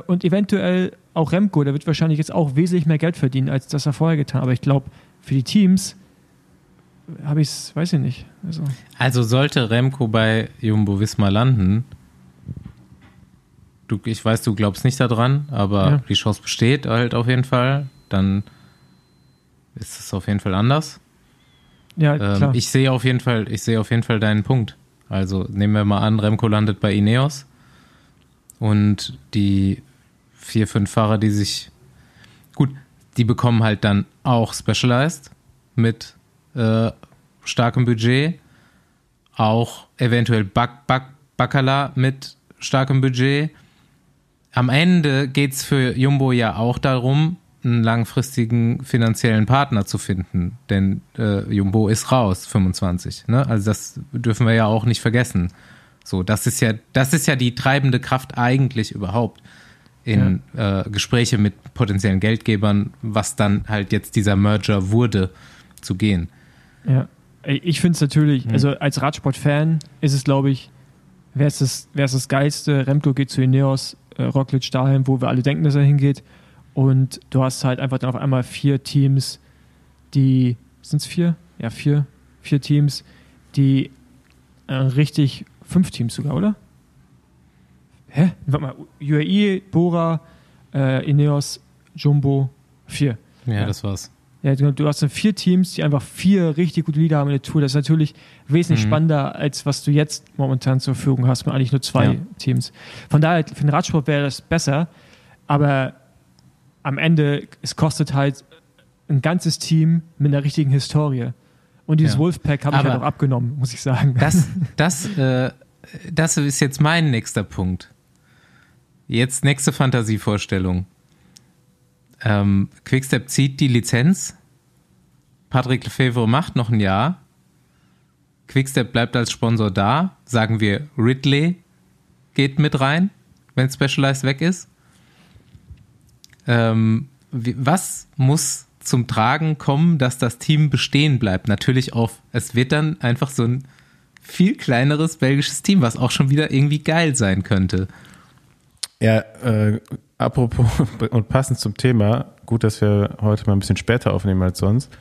und eventuell auch Remco, der wird wahrscheinlich jetzt auch wesentlich mehr Geld verdienen, als das er vorher getan hat. Aber ich glaube, für die Teams habe ich es, weiß ich nicht. Also. also sollte Remco bei Jumbo Wismar landen, du, ich weiß, du glaubst nicht daran, aber ja. die Chance besteht halt auf jeden Fall, dann ist es auf jeden Fall anders. Ja, ähm, klar. Ich sehe auf jeden Fall, ich sehe auf jeden Fall deinen Punkt. Also nehmen wir mal an, Remco landet bei Ineos und die vier, fünf Fahrer, die sich gut, die bekommen halt dann auch Specialized mit äh, starkem Budget, auch eventuell Bak Bak Bacala mit starkem Budget. Am Ende geht es für Jumbo ja auch darum, einen langfristigen finanziellen Partner zu finden. Denn äh, Jumbo ist raus, 25. Ne? Also das dürfen wir ja auch nicht vergessen. So, das ist ja, das ist ja die treibende Kraft eigentlich überhaupt in ja. äh, Gespräche mit potenziellen Geldgebern, was dann halt jetzt dieser Merger wurde, zu gehen. Ja, ich finde es natürlich, hm. also als Radsport-Fan ist es, glaube ich, wäre es das, das Geilste, Remco geht zu Ineos, äh, Roglic dahin, wo wir alle denken, dass er hingeht und du hast halt einfach dann auf einmal vier Teams, die, sind es vier? Ja, vier, vier Teams, die äh, richtig, fünf Teams sogar, oder? Hä? Warte mal, UAE, Bora, äh, Ineos, Jumbo, vier. Ja, ja, das war's. Ja, du, hast dann vier Teams, die einfach vier richtig gute Lieder haben in der Tour. Das ist natürlich wesentlich mhm. spannender, als was du jetzt momentan zur Verfügung hast, mit eigentlich nur zwei ja. Teams. Von daher, für den Radsport wäre das besser, aber am Ende, es kostet halt ein ganzes Team mit einer richtigen Historie. Und dieses ja. Wolfpack habe ich halt auch abgenommen, muss ich sagen. Das, das, äh, das ist jetzt mein nächster Punkt. Jetzt nächste Fantasievorstellung. Ähm, Quickstep zieht die Lizenz. Patrick Lefevre macht noch ein Jahr. Quickstep bleibt als Sponsor da. Sagen wir, Ridley geht mit rein, wenn Specialized weg ist. Ähm, was muss zum Tragen kommen, dass das Team bestehen bleibt? Natürlich auf, es wird dann einfach so ein viel kleineres belgisches Team, was auch schon wieder irgendwie geil sein könnte. Ja, äh, apropos und passend zum Thema, gut, dass wir heute mal ein bisschen später aufnehmen als sonst.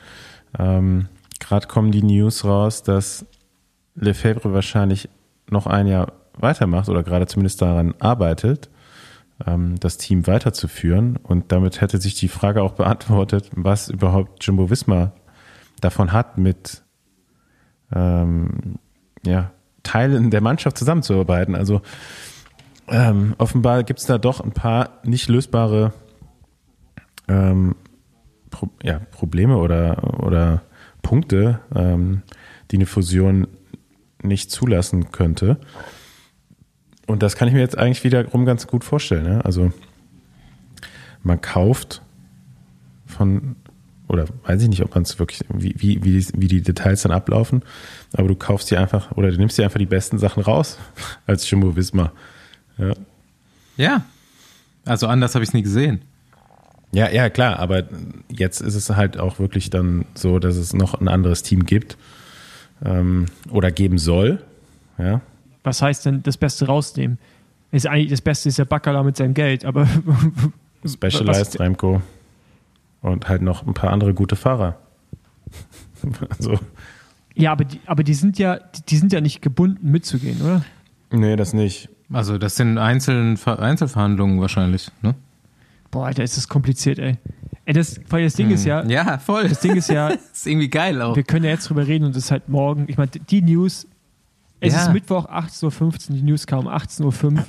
Ähm, Gerade kommen die News raus, dass Lefebvre wahrscheinlich noch ein Jahr weitermacht oder gerade zumindest daran arbeitet ähm, das Team weiterzuführen. Und damit hätte sich die Frage auch beantwortet, was überhaupt Jumbo Wismar davon hat, mit ähm, ja, Teilen der Mannschaft zusammenzuarbeiten. Also ähm, offenbar gibt es da doch ein paar nicht lösbare ähm, Pro ja, Probleme oder, oder Punkte, ähm, die eine Fusion nicht zulassen könnte. Und das kann ich mir jetzt eigentlich wiederum ganz gut vorstellen. Ne? Also man kauft von, oder weiß ich nicht, ob man es wirklich, wie, wie, wie, die, wie die Details dann ablaufen, aber du kaufst dir einfach, oder du nimmst dir einfach die besten Sachen raus als Jumbo Visma. Ja. ja. Also anders habe ich es nie gesehen. Ja, ja, klar, aber jetzt ist es halt auch wirklich dann so, dass es noch ein anderes Team gibt ähm, oder geben soll. Ja, was heißt denn das Beste rausnehmen? Ist eigentlich das Beste ist der Bacala mit seinem Geld, aber Specialized Remco und halt noch ein paar andere gute Fahrer. also. Ja, aber die, aber die sind ja, die sind ja nicht gebunden mitzugehen, oder? Nee, das nicht. Also das sind Einzel Einzelverhandlungen wahrscheinlich, ne? Boah, Alter, ist das kompliziert, ey. Ey, das, weil das Ding hm. ist ja. Ja, voll. Das Ding ist ja. das ist irgendwie geil auch. Wir können ja jetzt drüber reden und es ist halt morgen. Ich meine, die News. Es ja. ist Mittwoch 18.15 Uhr, die News kam 18.05 Uhr.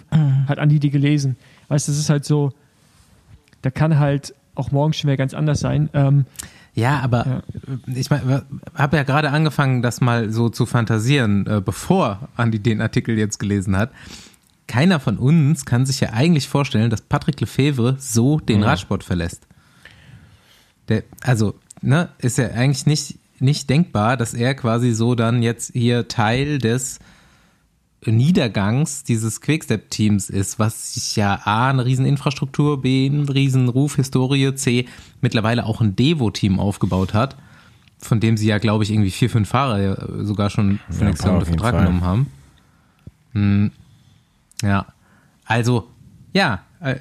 hat Andi die gelesen. Weißt du, das ist halt so. Da kann halt auch morgen schon wieder ganz anders sein. Ähm, ja, aber ja. ich meine, habe ja gerade angefangen, das mal so zu fantasieren, äh, bevor Andi den Artikel jetzt gelesen hat. Keiner von uns kann sich ja eigentlich vorstellen, dass Patrick Lefevre so den ja. Radsport verlässt. Der, also, ne, ist ja eigentlich nicht, nicht denkbar, dass er quasi so dann jetzt hier Teil des Niedergangs dieses Quickstep-Teams ist, was sich ja A, eine riesen Infrastruktur, B, einen riesen Ruf, Historie, C, mittlerweile auch ein Devo-Team aufgebaut hat, von dem sie ja, glaube ich, irgendwie vier, fünf Fahrer sogar schon für ja, nächstes Jahr unter Vertrag genommen haben. Hm. Ja, also, ja, äh,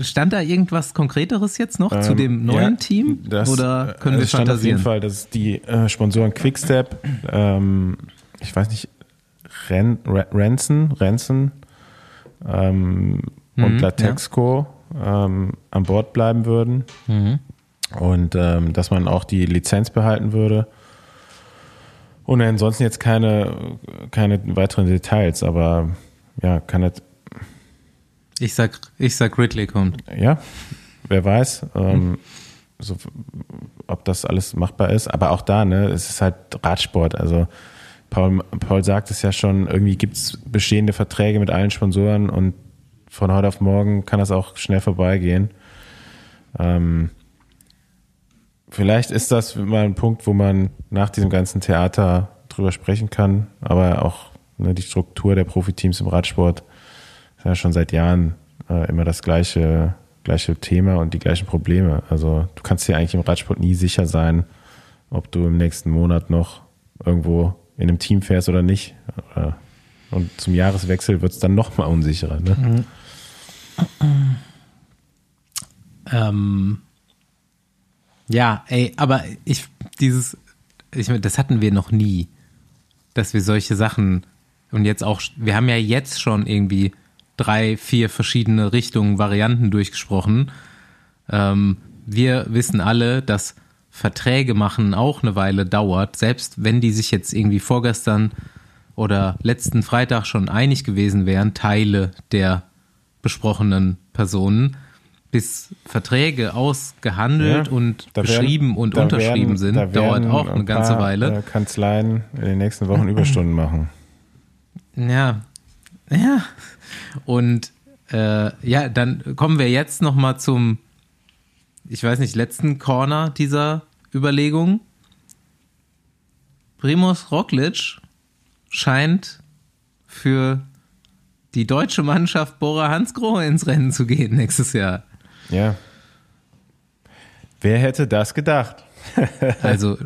Stand da irgendwas Konkreteres jetzt noch ähm, zu dem neuen ja, Team? Das, oder können wir stand fantasieren? auf jeden Fall, dass die äh, Sponsoren Quickstep, ähm, ich weiß nicht, Ren, Renson, Renson ähm, mhm, und Latexco ja. ähm, an Bord bleiben würden. Mhm. Und ähm, dass man auch die Lizenz behalten würde. Und ansonsten jetzt keine, keine weiteren Details, aber ja, kann jetzt. Ich sag, ich sag Ridley kommt. Ja, wer weiß, ähm, mhm. so, ob das alles machbar ist. Aber auch da, ne, es ist halt Radsport. Also Paul, Paul sagt es ja schon, irgendwie gibt es bestehende Verträge mit allen Sponsoren und von heute auf morgen kann das auch schnell vorbeigehen. Ähm, vielleicht ist das mal ein Punkt, wo man nach diesem ganzen Theater drüber sprechen kann, aber auch ne, die Struktur der Profiteams im Radsport ist ja schon seit Jahren äh, immer das gleiche, gleiche Thema und die gleichen Probleme. Also du kannst dir eigentlich im Radsport nie sicher sein, ob du im nächsten Monat noch irgendwo in einem Team fährst oder nicht. Und zum Jahreswechsel wird es dann noch mal unsicherer. Ne? Mhm. Ähm, ja, ey, aber ich, dieses, ich, das hatten wir noch nie, dass wir solche Sachen und jetzt auch, wir haben ja jetzt schon irgendwie drei, vier verschiedene Richtungen, Varianten durchgesprochen. Ähm, wir wissen alle, dass Verträge machen auch eine Weile dauert, selbst wenn die sich jetzt irgendwie vorgestern oder letzten Freitag schon einig gewesen wären, Teile der besprochenen Personen, bis Verträge ausgehandelt ja, und beschrieben werden, und unterschrieben werden, sind, dauert auch eine ganze Weile. Äh, Kanzleien in den nächsten Wochen Überstunden machen. Ja, ja. Und äh, ja, dann kommen wir jetzt noch mal zum ich weiß nicht, letzten Corner dieser Überlegung. Primus Roglic scheint für die deutsche Mannschaft Bora Hansgrohe ins Rennen zu gehen nächstes Jahr. Ja. Wer hätte das gedacht? also,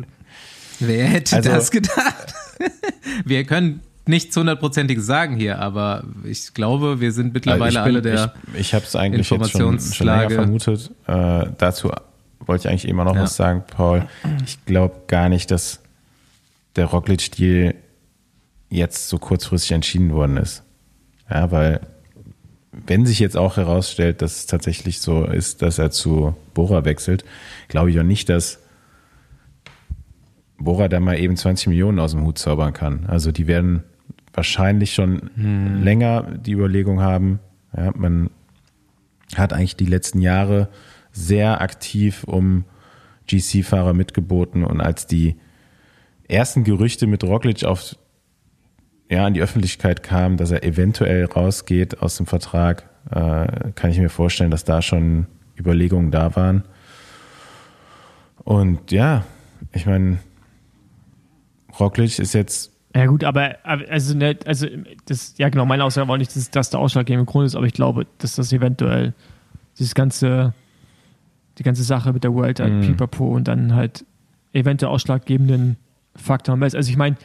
wer hätte also, das gedacht? Wir können nichts hundertprozentiges sagen hier, aber ich glaube, wir sind mittlerweile bin, alle der Ich, ich habe es eigentlich jetzt schon, schon länger vermutet. Äh, dazu wollte ich eigentlich immer noch ja. was sagen, Paul. Ich glaube gar nicht, dass der Roglic-Stil jetzt so kurzfristig entschieden worden ist. Ja, weil wenn sich jetzt auch herausstellt, dass es tatsächlich so ist, dass er zu Bora wechselt, glaube ich auch nicht, dass Bora da mal eben 20 Millionen aus dem Hut zaubern kann. Also die werden wahrscheinlich schon hm. länger die Überlegung haben. Ja, man hat eigentlich die letzten Jahre sehr aktiv um GC-Fahrer mitgeboten und als die ersten Gerüchte mit Roglic auf ja, an die Öffentlichkeit kamen, dass er eventuell rausgeht aus dem Vertrag, äh, kann ich mir vorstellen, dass da schon Überlegungen da waren. Und ja, ich meine, Roglic ist jetzt ja gut, aber also, ne, also das, ja genau, meine Aussage war nicht, dass das der ausschlaggebende Grund ist, aber ich glaube, dass das eventuell dieses ganze, die ganze Sache mit der World mhm. Pipapo und dann halt eventuell ausschlaggebenden Faktor ist. Also ich meine,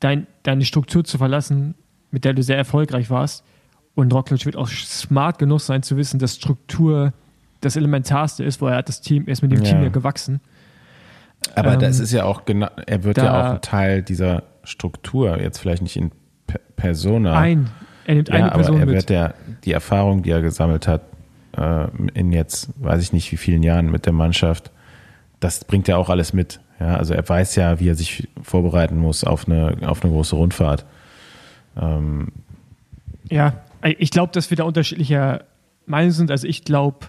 dein, deine Struktur zu verlassen, mit der du sehr erfolgreich warst, und Rockledge wird auch smart genug sein zu wissen, dass Struktur das Elementarste ist, wo er hat das Team, er ist mit dem ja. Team ja gewachsen. Aber ähm, das ist ja auch genau, er wird ja auch ein Teil dieser Struktur, jetzt vielleicht nicht in Persona. Ein, er nimmt ja, eine Person aber er mit. wird ja die Erfahrung, die er gesammelt hat, äh, in jetzt, weiß ich nicht wie vielen Jahren mit der Mannschaft, das bringt er auch alles mit. Ja, also er weiß ja, wie er sich vorbereiten muss auf eine, auf eine große Rundfahrt. Ähm, ja, ich glaube, dass wir da unterschiedlicher Meinung sind. Also ich glaube,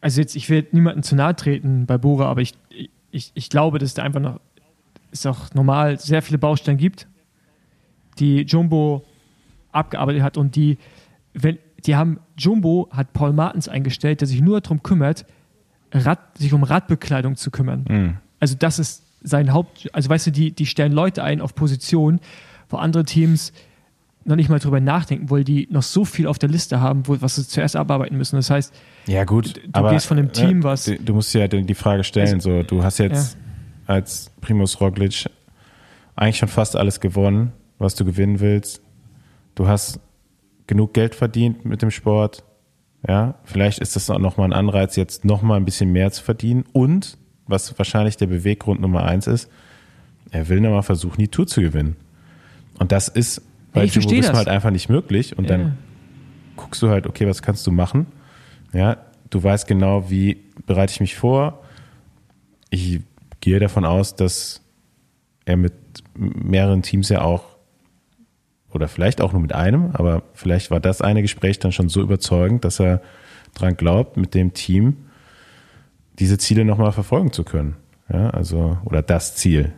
also jetzt, ich will niemandem zu nahe treten bei Bora, aber ich, ich, ich glaube, dass da einfach noch, es auch normal sehr viele Baustellen gibt, die Jumbo abgearbeitet hat und die, wenn, die haben, Jumbo hat Paul Martens eingestellt, der sich nur darum kümmert, Rad, sich um Radbekleidung zu kümmern. Mhm. Also das ist sein Haupt, also weißt du, die, die stellen Leute ein auf Positionen, wo andere Teams noch nicht mal drüber nachdenken, weil die noch so viel auf der Liste haben, wo, was sie zuerst abarbeiten müssen. Das heißt, ja gut, du, du gehst von dem Team, was. Du, du musst ja die Frage stellen, also, so, du hast jetzt ja. als Primus Roglic eigentlich schon fast alles gewonnen, was du gewinnen willst. Du hast genug Geld verdient mit dem Sport. Ja, vielleicht ist das auch nochmal ein Anreiz, jetzt nochmal ein bisschen mehr zu verdienen. Und, was wahrscheinlich der Beweggrund Nummer eins ist, er will nochmal versuchen, die Tour zu gewinnen. Und das ist bei ja, Jumbo halt einfach nicht möglich. Und ja. dann guckst du halt, okay, was kannst du machen? Ja, du weißt genau, wie bereite ich mich vor. Ich gehe davon aus, dass er mit mehreren Teams ja auch oder vielleicht auch nur mit einem, aber vielleicht war das eine Gespräch dann schon so überzeugend, dass er dran glaubt, mit dem Team diese Ziele nochmal verfolgen zu können. Ja, also, oder das Ziel.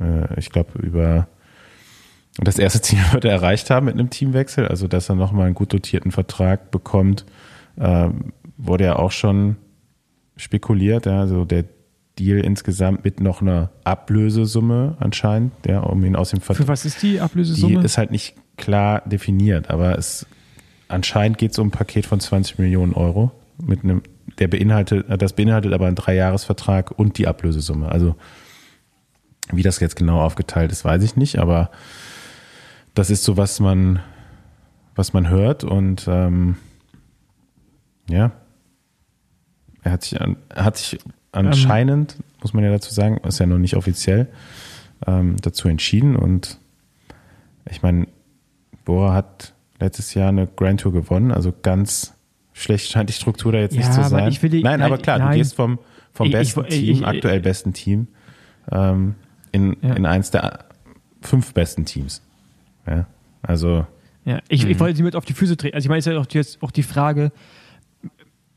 Äh, ich glaube, über das erste Ziel wird er erreicht haben mit einem Teamwechsel, also dass er nochmal einen gut dotierten Vertrag bekommt, ähm, wurde ja auch schon spekuliert. Also der Deal insgesamt mit noch einer Ablösesumme anscheinend, ja, um ihn aus dem Vertrag. Für was ist die Ablösesumme? Die ist halt nicht klar definiert, aber es anscheinend geht es um ein Paket von 20 Millionen Euro mit einem, der beinhaltet, das beinhaltet aber einen Dreijahresvertrag und die Ablösesumme. Also wie das jetzt genau aufgeteilt ist, weiß ich nicht, aber das ist so, was man, was man hört und ähm, ja, er hat sich, an, hat sich anscheinend, ähm, muss man ja dazu sagen, ist ja noch nicht offiziell, ähm, dazu entschieden. Und ich meine, Bora hat letztes Jahr eine Grand Tour gewonnen, also ganz schlecht scheint die Struktur da jetzt ja, nicht zu sein. Die, nein, nein, aber klar, nein. du gehst vom, vom besten ich, Team, ich, aktuell besten Team, ähm, in, ja. in eins der fünf besten Teams. Ja, also. Ja, ich, ich mhm. wollte sie mit auf die Füße treten. Also ich meine, es ist ja auch jetzt auch die Frage,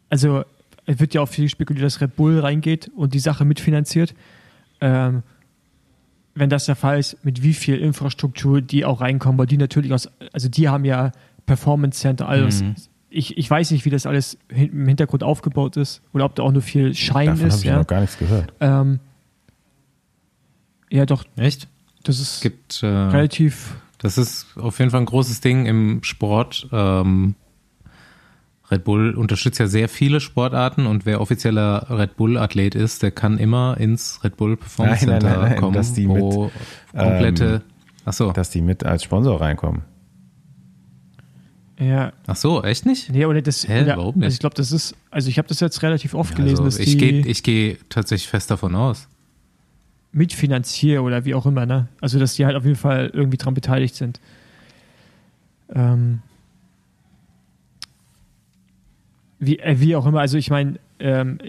also es wird ja auch viel spekuliert, dass Red Bull reingeht und die Sache mitfinanziert. Ähm, wenn das der Fall ist, mit wie viel Infrastruktur die auch reinkommen, weil die natürlich aus, also die haben ja Performance Center, alles. Mhm. Ich, ich weiß nicht, wie das alles im Hintergrund aufgebaut ist oder ob da auch nur viel Schein Davon ist. Davon habe ich ja. noch gar nichts gehört. Ähm, ja, doch. Echt? Das ist gibt, äh, relativ. Das ist auf jeden Fall ein großes Ding im Sport. Ähm, Red Bull unterstützt ja sehr viele Sportarten und wer offizieller Red Bull-Athlet ist, der kann immer ins Red Bull Performance nein, Center nein, nein, kommen, dass die wo mit, komplette, ähm, ach so. dass die mit als Sponsor reinkommen. Ja. Ach so, echt nicht? Nee, oder das. Hä, oder, warum nicht? Also ich glaube, das ist, also ich habe das jetzt relativ oft ja, gelesen, also dass ich gehe, ich gehe tatsächlich fest davon aus. Mitfinanzier oder wie auch immer, ne? Also dass die halt auf jeden Fall irgendwie dran beteiligt sind. Ähm, wie, äh, wie auch immer, also ich meine, ähm,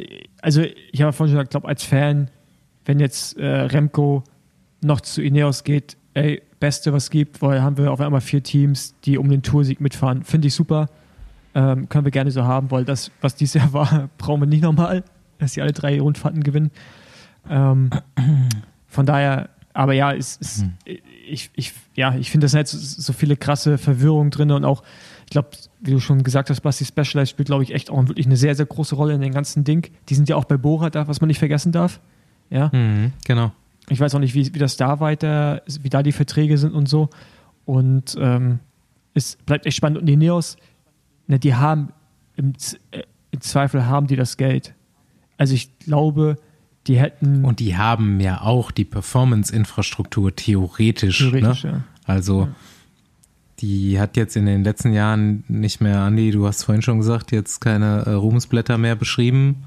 also ich habe vorhin schon gesagt, glaube als Fan, wenn jetzt äh, Remco noch zu Ineos geht, ey, Beste, was gibt, weil haben wir auf einmal vier Teams, die um den Toursieg mitfahren. Finde ich super. Ähm, können wir gerne so haben, weil das, was dieses Jahr war, brauchen wir nicht nochmal, dass sie alle drei Rundfahrten gewinnen. Ähm, von daher, aber ja, es, es, mhm. ich, ich, ja, ich finde, da sind jetzt so viele krasse Verwirrungen drin und auch ich glaube, wie du schon gesagt hast, Basti Specialized spielt, glaube ich, echt auch wirklich eine sehr, sehr große Rolle in dem ganzen Ding. Die sind ja auch bei Bora da, was man nicht vergessen darf. Ja. Mhm, genau. Ich weiß auch nicht, wie, wie das da weiter, wie da die Verträge sind und so. Und ähm, es bleibt echt spannend. Und die Neos, ne, die haben im, äh, im Zweifel haben die das Geld. Also ich glaube, die hätten. Und die haben ja auch die Performance-Infrastruktur theoretisch. Theoretisch, ne? ja. Also ja die hat jetzt in den letzten Jahren nicht mehr, Andi, du hast vorhin schon gesagt, jetzt keine äh, Ruhmesblätter mehr beschrieben.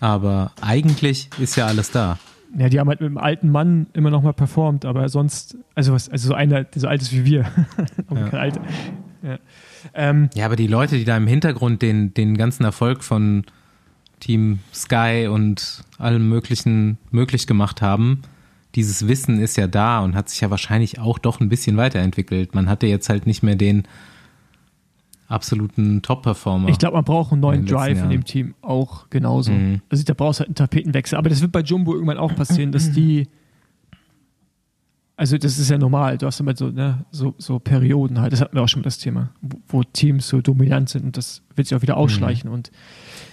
Aber eigentlich ist ja alles da. Ja, die haben halt mit dem alten Mann immer noch mal performt, aber sonst, also was, also so einer, der so alt ist wie wir. ja. kein Alter. ja. Ähm, ja, aber die Leute, die da im Hintergrund den, den ganzen Erfolg von Team Sky und allem Möglichen möglich gemacht haben, dieses Wissen ist ja da und hat sich ja wahrscheinlich auch doch ein bisschen weiterentwickelt. Man hatte jetzt halt nicht mehr den absoluten Top-Performer. Ich glaube, man braucht einen neuen in Drive in dem Team auch genauso. Mhm. Also da brauchst du halt einen Tapetenwechsel. Aber das wird bei Jumbo irgendwann auch passieren, dass die also das ist ja normal, du hast immer so, ne, so, so Perioden halt, das hatten wir auch schon das Thema, wo, wo Teams so dominant sind und das wird sich auch wieder ausschleichen. Mhm. Und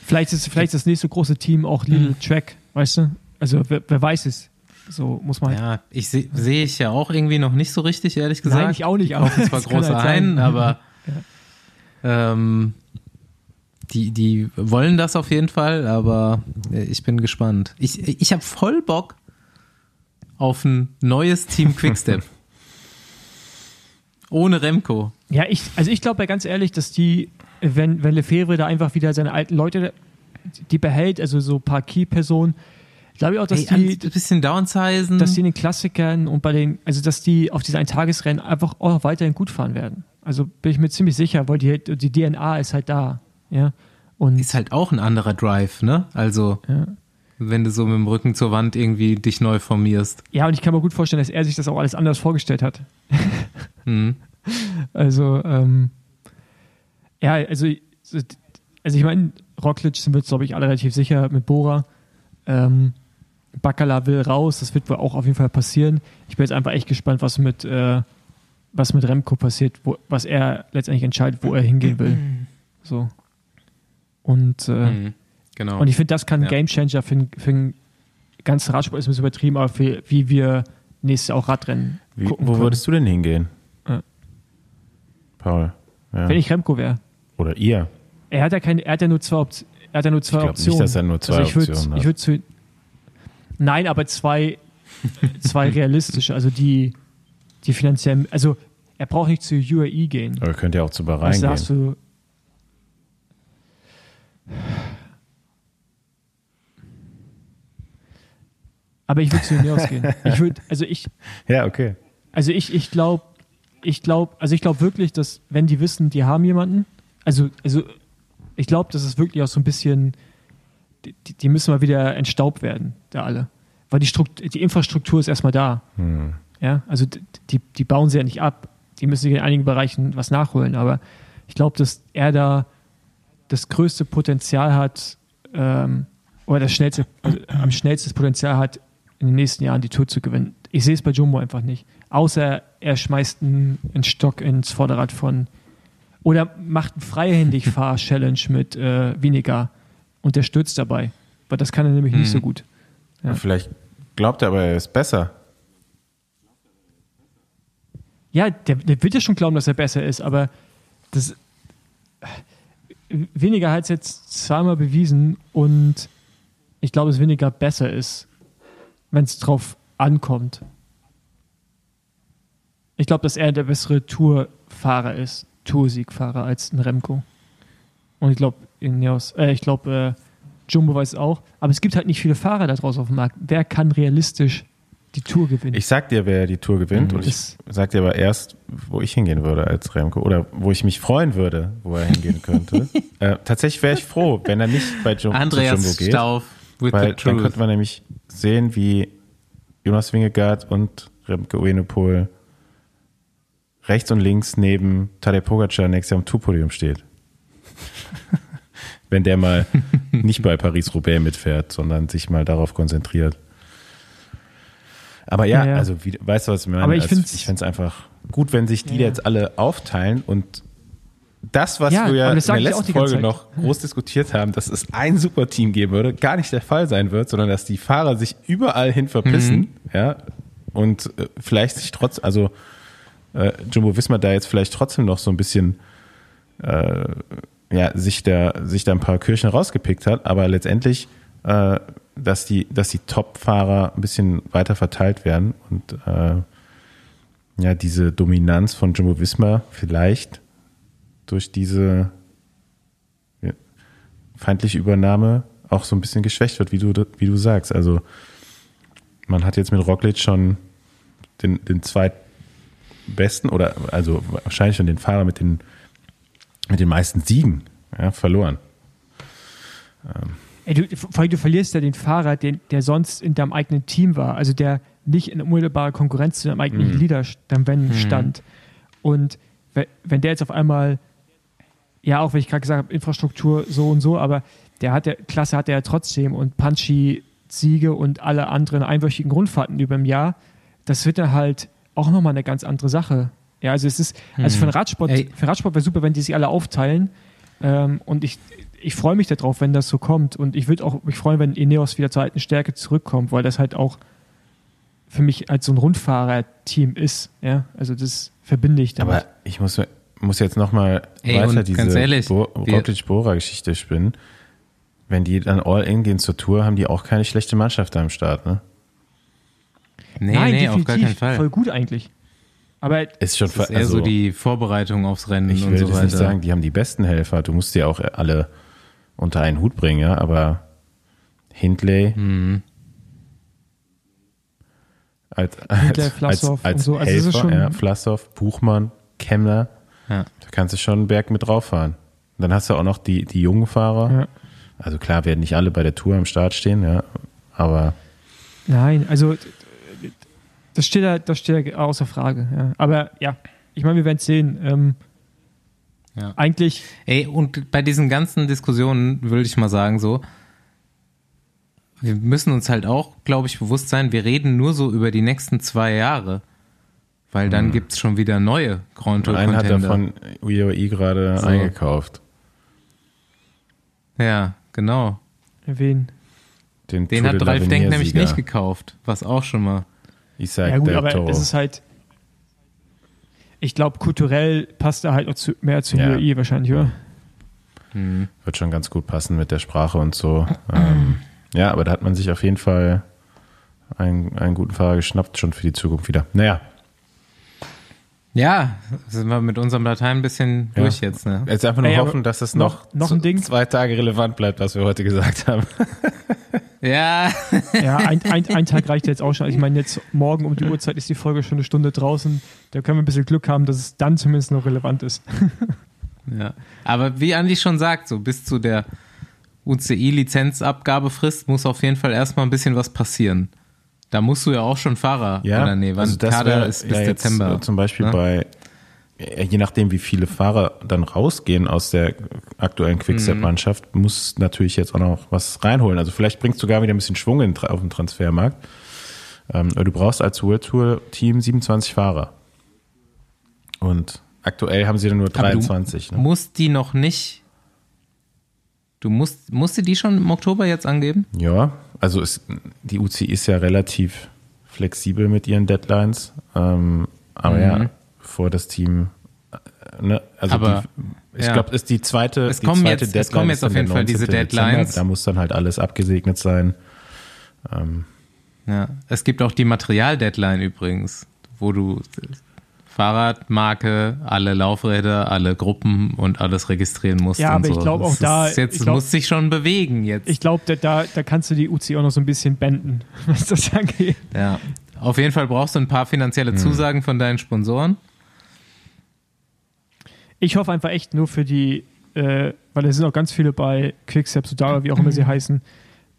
vielleicht ist vielleicht das nächste große Team auch Little mhm. Track, weißt du? Also wer, wer weiß es. So muss man. Ja, ich sehe seh ich ja auch irgendwie noch nicht so richtig, ehrlich gesagt. Nein, ich auch nicht. Auch zwar große halt ein, aber ja. ähm, die, die wollen das auf jeden Fall, aber ich bin gespannt. Ich, ich habe voll Bock auf ein neues Team Quickstep. Ohne Remco. Ja, ich, also ich glaube ja ganz ehrlich, dass die, wenn, wenn Lefebvre da einfach wieder seine alten Leute, die behält, also so ein paar Key-Personen, glaube ich auch, dass hey, die. Ein bisschen downsizen. Dass die in den Klassikern und bei den, also dass die auf diesen Eintagesrennen einfach auch weiterhin gut fahren werden. Also bin ich mir ziemlich sicher, weil die, die DNA ist halt da. Ja. Und ist halt auch ein anderer Drive, ne? Also. Ja wenn du so mit dem Rücken zur Wand irgendwie dich neu formierst. Ja, und ich kann mir gut vorstellen, dass er sich das auch alles anders vorgestellt hat. Mhm. Also, ähm, ja, also, also ich meine, Roglic sind wir uns, glaube ich, alle relativ sicher mit Bora. Ähm, Bacala will raus, das wird wohl auch auf jeden Fall passieren. Ich bin jetzt einfach echt gespannt, was mit, äh, was mit Remco passiert, wo, was er letztendlich entscheidet, wo er hingehen will. So. Und äh, mhm. Genau. Und ich finde, das kann ein ja. Gamechanger für, für einen ganzen Radsport, ist ein bisschen übertrieben, aber für wie wir nächstes Jahr auch Radrennen wie, gucken Wo können. würdest du denn hingehen? Ja. Paul. Ja. Wenn ich Remco wäre. Oder ihr. Er hat ja keine, er hat ja nur zwei, Optionen. er hat ja nur zwei ich Optionen. Nicht, dass er nur zwei also ich würd, Optionen hat. Ich würde zu, nein, aber zwei, zwei realistische, also die, die finanziell, also er braucht nicht zu UAE gehen. Aber er könnte ja auch zu Bahrain also, gehen. Hast du, Aber ich würde zu Ineos gehen. Ich würde, also ich. Ja, okay. Also ich, ich glaube, ich glaube, also ich glaube wirklich, dass wenn die wissen, die haben jemanden, also, also ich glaube, das ist wirklich auch so ein bisschen, die, die müssen mal wieder entstaubt werden, da alle. Weil die, Struktur, die Infrastruktur ist erstmal da. Hm. Ja, also die, die bauen sie ja nicht ab. Die müssen sich in einigen Bereichen was nachholen. Aber ich glaube, dass er da das größte Potenzial hat, ähm, oder das schnellste, also am schnellsten Potenzial hat, in den nächsten Jahren die Tour zu gewinnen. Ich sehe es bei Jumbo einfach nicht. Außer er schmeißt einen, einen Stock ins Vorderrad von oder macht einen freihändig Fahr-Challenge mit äh, weniger und der stürzt dabei. Weil das kann er nämlich hm. nicht so mhm. gut. Ja. Vielleicht glaubt er aber, er ist besser. Ja, der, der wird ja schon glauben, dass er besser ist, aber das weniger hat es jetzt zweimal bewiesen und ich glaube, es weniger besser ist wenn es drauf ankommt. Ich glaube, dass er der bessere Tourfahrer ist, Toursiegfahrer als ein Remco. Und ich glaube, äh, ich glaube, äh, Jumbo weiß es auch. Aber es gibt halt nicht viele Fahrer da draußen auf dem Markt. Wer kann realistisch die Tour gewinnen? Ich sag dir, wer die Tour gewinnt. Mhm. Und ich sag dir aber erst, wo ich hingehen würde als Remco. Oder wo ich mich freuen würde, wo er hingehen könnte. äh, tatsächlich wäre ich froh, wenn er nicht bei Jum Andreas Jumbo geht. Stauf weil dann könnte man nämlich sehen, wie Jonas Wingegaard und Remke Uenopol rechts und links neben Tadej Pogacar nächstes Jahr am Tourpodium steht. Wenn der mal nicht bei Paris-Roubaix mitfährt, sondern sich mal darauf konzentriert. Aber ja, ja, ja. also wie, weißt du, was ich meine? Aber ich also, finde es einfach gut, wenn sich die ja. jetzt alle aufteilen und das, was wir ja in der letzten Folge noch groß diskutiert haben, dass es ein Superteam geben würde, gar nicht der Fall sein wird, sondern dass die Fahrer sich überall hin verpissen, mhm. ja, und äh, vielleicht sich trotz, also äh, Jumbo Wismar da jetzt vielleicht trotzdem noch so ein bisschen äh, ja, sich da, sich da ein paar Kirchen rausgepickt hat, aber letztendlich, äh, dass die, dass die Top-Fahrer ein bisschen weiter verteilt werden und äh, ja, diese Dominanz von Jumbo Wismar vielleicht durch diese feindliche Übernahme auch so ein bisschen geschwächt wird, wie du, wie du sagst. Also man hat jetzt mit Roglic schon den, den zweitbesten oder also wahrscheinlich schon den Fahrer mit den mit den meisten Siegen ja, verloren. Ähm. Ey, du, vor allem, du verlierst ja den Fahrer, den, der sonst in deinem eigenen Team war, also der nicht in unmittelbarer Konkurrenz zu deinem eigenen mhm. Leader, deinem mhm. stand. Und wenn der jetzt auf einmal, ja, auch wenn ich gerade gesagt habe, Infrastruktur so und so, aber der hat der Klasse hat er ja trotzdem und Punchy Siege und alle anderen einwöchigen Grundfahrten über dem Jahr, das wird dann halt auch nochmal eine ganz andere Sache. Ja, also es ist, also für den hm. Radsport, Ey. für Radsport wäre super, wenn die sich alle aufteilen. Ähm, und ich, ich freue mich darauf, wenn das so kommt. Und ich würde auch mich freuen, wenn Ineos wieder zur alten Stärke zurückkommt, weil das halt auch für mich als so ein Rundfahrer-Team ist. Ja, also das verbinde ich damit. Aber ich muss, muss jetzt nochmal weiter diese Bo Roglic-Bora-Geschichte spinnen wenn die dann all in gehen zur Tour, haben die auch keine schlechte Mannschaft da am Start, ne? Nee, Nein, nee, auf gar keinen Fall. Voll gut eigentlich. Aber ist schon ist eher also, so die Vorbereitung aufs Rennen ich und so weiter. Ich will nicht sagen, die haben die besten Helfer. Du musst die auch alle unter einen Hut bringen, ja. Aber Hindley mhm. als, Hindley, als, als, als so. also Helfer, ja, Flassow, Buchmann, Kemmler. Ja. Da kannst du schon einen Berg mit drauf fahren. Und dann hast du auch noch die, die jungen Fahrer. Ja. Also klar werden nicht alle bei der Tour am Start stehen, ja, aber. Nein, also das steht ja, das steht ja außer Frage. Ja. Aber ja, ich meine, wir werden es sehen. Ähm, ja. Eigentlich. Ey, und bei diesen ganzen Diskussionen würde ich mal sagen, so, wir müssen uns halt auch, glaube ich, bewusst sein, wir reden nur so über die nächsten zwei Jahre. Weil dann mhm. gibt es schon wieder neue Grand Tour Einen hat davon UAE gerade so. eingekauft. Ja, Genau. Wen? Den, Den hat Ralf Denk nämlich nicht gekauft, was auch schon mal. Ich sag ja gut, aber Toro. es ist halt. Ich glaube, kulturell passt er halt auch zu, mehr zu ja. UAE wahrscheinlich, oder? Hm. Wird schon ganz gut passen mit der Sprache und so. ähm, ja, aber da hat man sich auf jeden Fall einen, einen guten Fahrer geschnappt, schon für die Zukunft wieder. Naja, ja, sind wir mit unserem Latein ein bisschen ja. durch jetzt. Ne? Jetzt einfach nur Ey, hoffen, dass es noch, noch ein Ding. zwei Tage relevant bleibt, was wir heute gesagt haben. ja. Ja, ein, ein, ein Tag reicht jetzt auch schon. Ich meine, jetzt morgen um die Uhrzeit ist die Folge schon eine Stunde draußen. Da können wir ein bisschen Glück haben, dass es dann zumindest noch relevant ist. ja, aber wie Andi schon sagt, so bis zu der UCI-Lizenzabgabefrist muss auf jeden Fall erstmal ein bisschen was passieren. Da musst du ja auch schon Fahrer. Ja, oder nee, wann also das Kader ist bis ja Dezember. Zum Beispiel ne? bei, je nachdem, wie viele Fahrer dann rausgehen aus der aktuellen Quickstep-Mannschaft, mhm. muss natürlich jetzt auch noch was reinholen. Also vielleicht bringst du sogar wieder ein bisschen Schwung in, auf den Transfermarkt. Ähm, du brauchst als World Tour Team 27 Fahrer. Und aktuell haben sie dann nur 23. Aber du ne? musst die noch nicht Du musst, musst du die schon im Oktober jetzt angeben? Ja, also es, die UCI ist ja relativ flexibel mit ihren Deadlines. Ähm, aber mhm. ja, bevor das Team, äh, ne, also aber, die, ich ja. glaube, ist die zweite, es die kommen zweite jetzt, Deadline. Es kommen jetzt auf jeden Fall diese Deadlines. Dezember. Da muss dann halt alles abgesegnet sein. Ähm, ja, es gibt auch die Material-Deadline übrigens, wo du Fahrradmarke, alle Laufräder, alle Gruppen und alles registrieren musst. Ja, aber so. ich glaube auch da. Jetzt glaub, muss sich schon bewegen jetzt. Ich glaube, da, da, da kannst du die UC auch noch so ein bisschen benden, was das angeht. Ja. Auf jeden Fall brauchst du ein paar finanzielle hm. Zusagen hm. von deinen Sponsoren. Ich hoffe einfach echt nur für die, äh, weil es sind auch ganz viele bei Quickstep, Sudara, wie auch immer sie heißen.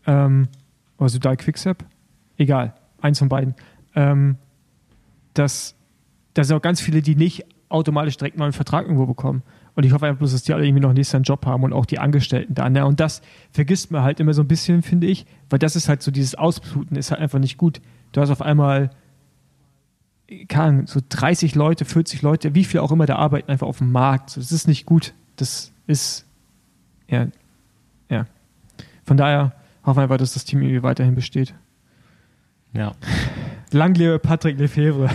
Ähm, oder Sudal Quickstep? Egal, eins von beiden. Ähm, dass da sind auch ganz viele, die nicht automatisch direkt mal einen Vertrag irgendwo bekommen. Und ich hoffe einfach bloß, dass die alle irgendwie noch nächstes einen Job haben und auch die Angestellten da. Ne? Und das vergisst man halt immer so ein bisschen, finde ich, weil das ist halt so dieses Ausbluten ist halt einfach nicht gut. Du hast auf einmal, kann, so 30 Leute, 40 Leute, wie viel auch immer da arbeiten einfach auf dem Markt. Das ist nicht gut. Das ist, ja, ja. Von daher hoffen wir einfach, dass das Team irgendwie weiterhin besteht. Ja. Lang lebe Patrick Lefebvre.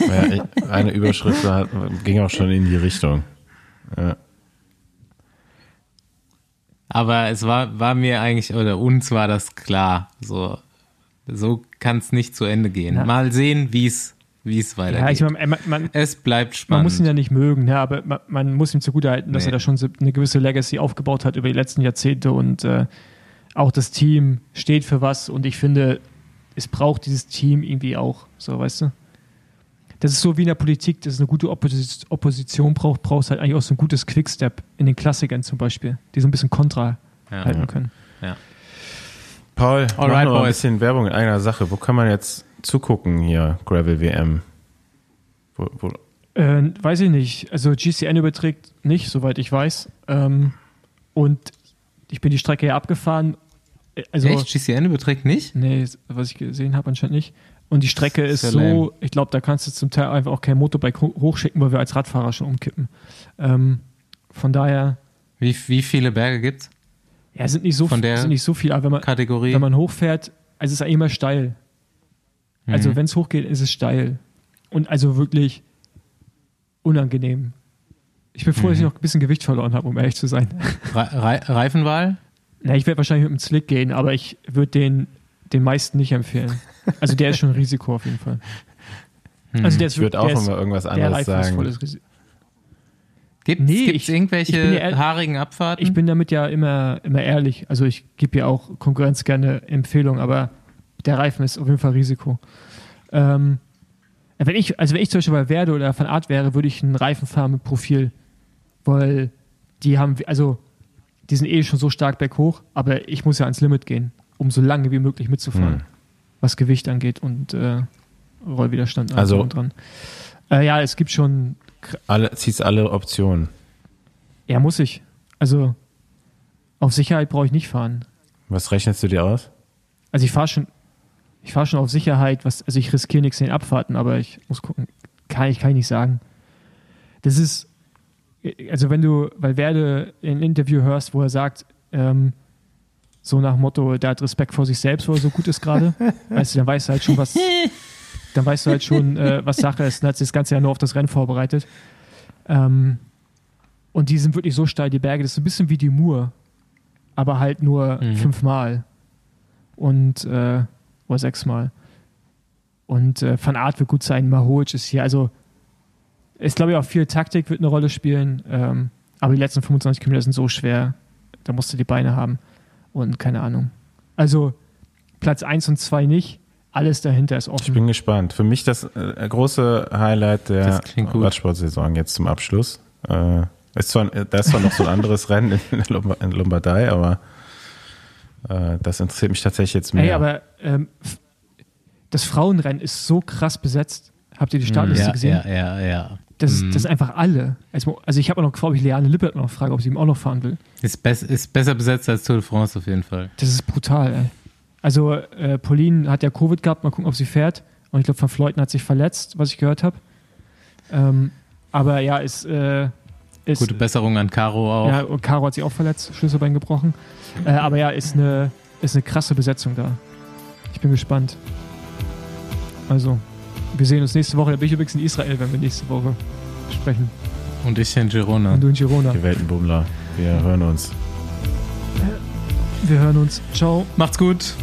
Ja, eine Überschrift hat, ging auch schon in die Richtung. Ja. Aber es war, war mir eigentlich, oder uns war das klar. So, so kann es nicht zu Ende gehen. Ja. Mal sehen, wie es wie es weitergeht. Ja, ich mein, man, man, es bleibt spannend. Man muss ihn ja nicht mögen, ja, aber man, man muss ihm zugutehalten, dass nee. er da schon eine gewisse Legacy aufgebaut hat über die letzten Jahrzehnte und äh, auch das Team steht für was und ich finde, es braucht dieses Team irgendwie auch, so weißt du. das ist so wie in der Politik, dass es eine gute Oppos Opposition braucht, brauchst halt eigentlich auch so ein gutes Quickstep in den Klassikern zum Beispiel, die so ein bisschen kontra ja, halten können. Ja. Paul, Alright, mach noch ein bisschen Werbung in einer Sache. Wo kann man jetzt zugucken hier, Gravel WM? Wo, wo? Äh, weiß ich nicht. Also GCN überträgt nicht, soweit ich weiß. Ähm, und ich bin die Strecke ja abgefahren. Also, Echt? GCN überträgt nicht? Nee, was ich gesehen habe, anscheinend nicht. Und die Strecke ist, ist so, lame. ich glaube, da kannst du zum Teil einfach auch kein Motorbike hochschicken, weil wir als Radfahrer schon umkippen. Ähm, von daher. Wie, wie viele Berge gibt's? Ja, sind nicht so, Von der sind nicht so viel, aber wenn man, Kategorie. wenn man hochfährt, also es ist immer steil. Also mhm. wenn es hochgeht, ist es steil. Und also wirklich unangenehm. Ich bin froh, mhm. dass ich noch ein bisschen Gewicht verloren habe, um ehrlich zu sein. Re Reifenwahl? Na, ich werde wahrscheinlich mit dem Slick gehen, aber ich würde den den meisten nicht empfehlen. Also der ist schon ein Risiko auf jeden Fall. Hm. Also der ist, ich würde auch immer irgendwas anderes sagen. Gibt es nee, irgendwelche ja, haarigen Abfahrten? Ich bin damit ja immer, immer ehrlich. Also ich gebe ja auch Konkurrenz gerne Empfehlung, aber der Reifen ist auf jeden Fall Risiko. Ähm, wenn ich, also wenn ich zum Beispiel bei Werde oder von Art wäre, würde ich einen Reifen fahren mit Profil, weil die haben, also die sind eh schon so stark berghoch, aber ich muss ja ans Limit gehen, um so lange wie möglich mitzufahren, hm. was Gewicht angeht und äh, Rollwiderstand also dran. Äh, ja, es gibt schon alle, ziehst alle Optionen. Ja, muss ich. Also auf Sicherheit brauche ich nicht fahren. Was rechnest du dir aus? Also ich fahre schon, ich fahre schon auf Sicherheit, was, also ich riskiere nichts in den Abfahrten, aber ich muss gucken, kann ich, kann ich nicht sagen. Das ist, also wenn du, weil Werde ein Interview hörst, wo er sagt, ähm, so nach Motto, der hat Respekt vor sich selbst, wo er so gut ist gerade, weißt du, dann weißt du halt schon, was, dann weißt du halt schon, äh, was Sache ist. Dann hat sich das Ganze ja nur auf das Rennen vorbereitet. Ähm, und die sind wirklich so steil, die Berge. Das ist ein bisschen wie die Mur, aber halt nur mhm. fünfmal. Und, äh, oder sechsmal. Und äh, Van Art wird gut sein, Mahoic ist hier. Also, ich glaube ja auch viel Taktik wird eine Rolle spielen. Ähm, aber die letzten 25 Kilometer sind so schwer. Da musst du die Beine haben. Und keine Ahnung. Also, Platz 1 und 2 nicht alles dahinter ist offen. Ich bin gespannt. Für mich das äh, große Highlight der Radsportsaison jetzt zum Abschluss. Äh, ist zwar, da ist zwar noch so ein anderes Rennen in, in Lombardei, aber äh, das interessiert mich tatsächlich jetzt mehr. Ey, aber ähm, das Frauenrennen ist so krass besetzt. Habt ihr die Startliste ja, gesehen? Ja, ja, ja. Das, mhm. das ist einfach alle. Also, also ich habe auch noch gefragt, ob ich Leane Lippert noch frage, ob sie ihm auch noch fahren will. Ist, be ist besser besetzt als Tour de France auf jeden Fall. Das ist brutal, ey. Also äh, Pauline hat ja Covid gehabt, mal gucken, ob sie fährt. Und ich glaube, Van Fleuten hat sich verletzt, was ich gehört habe. Ähm, aber ja, ist, äh, ist, Gute Besserung an Caro auch. Ja, und Caro hat sich auch verletzt, Schlüsselbein gebrochen. Äh, aber ja, ist eine, ist eine krasse Besetzung da. Ich bin gespannt. Also, wir sehen uns nächste Woche. Da bin ich übrigens in Israel, wenn wir nächste Woche sprechen. Und ich in Girona. Und du in Girona. Die Weltenbummler. Wir hören uns. Wir hören uns. Ciao. Macht's gut.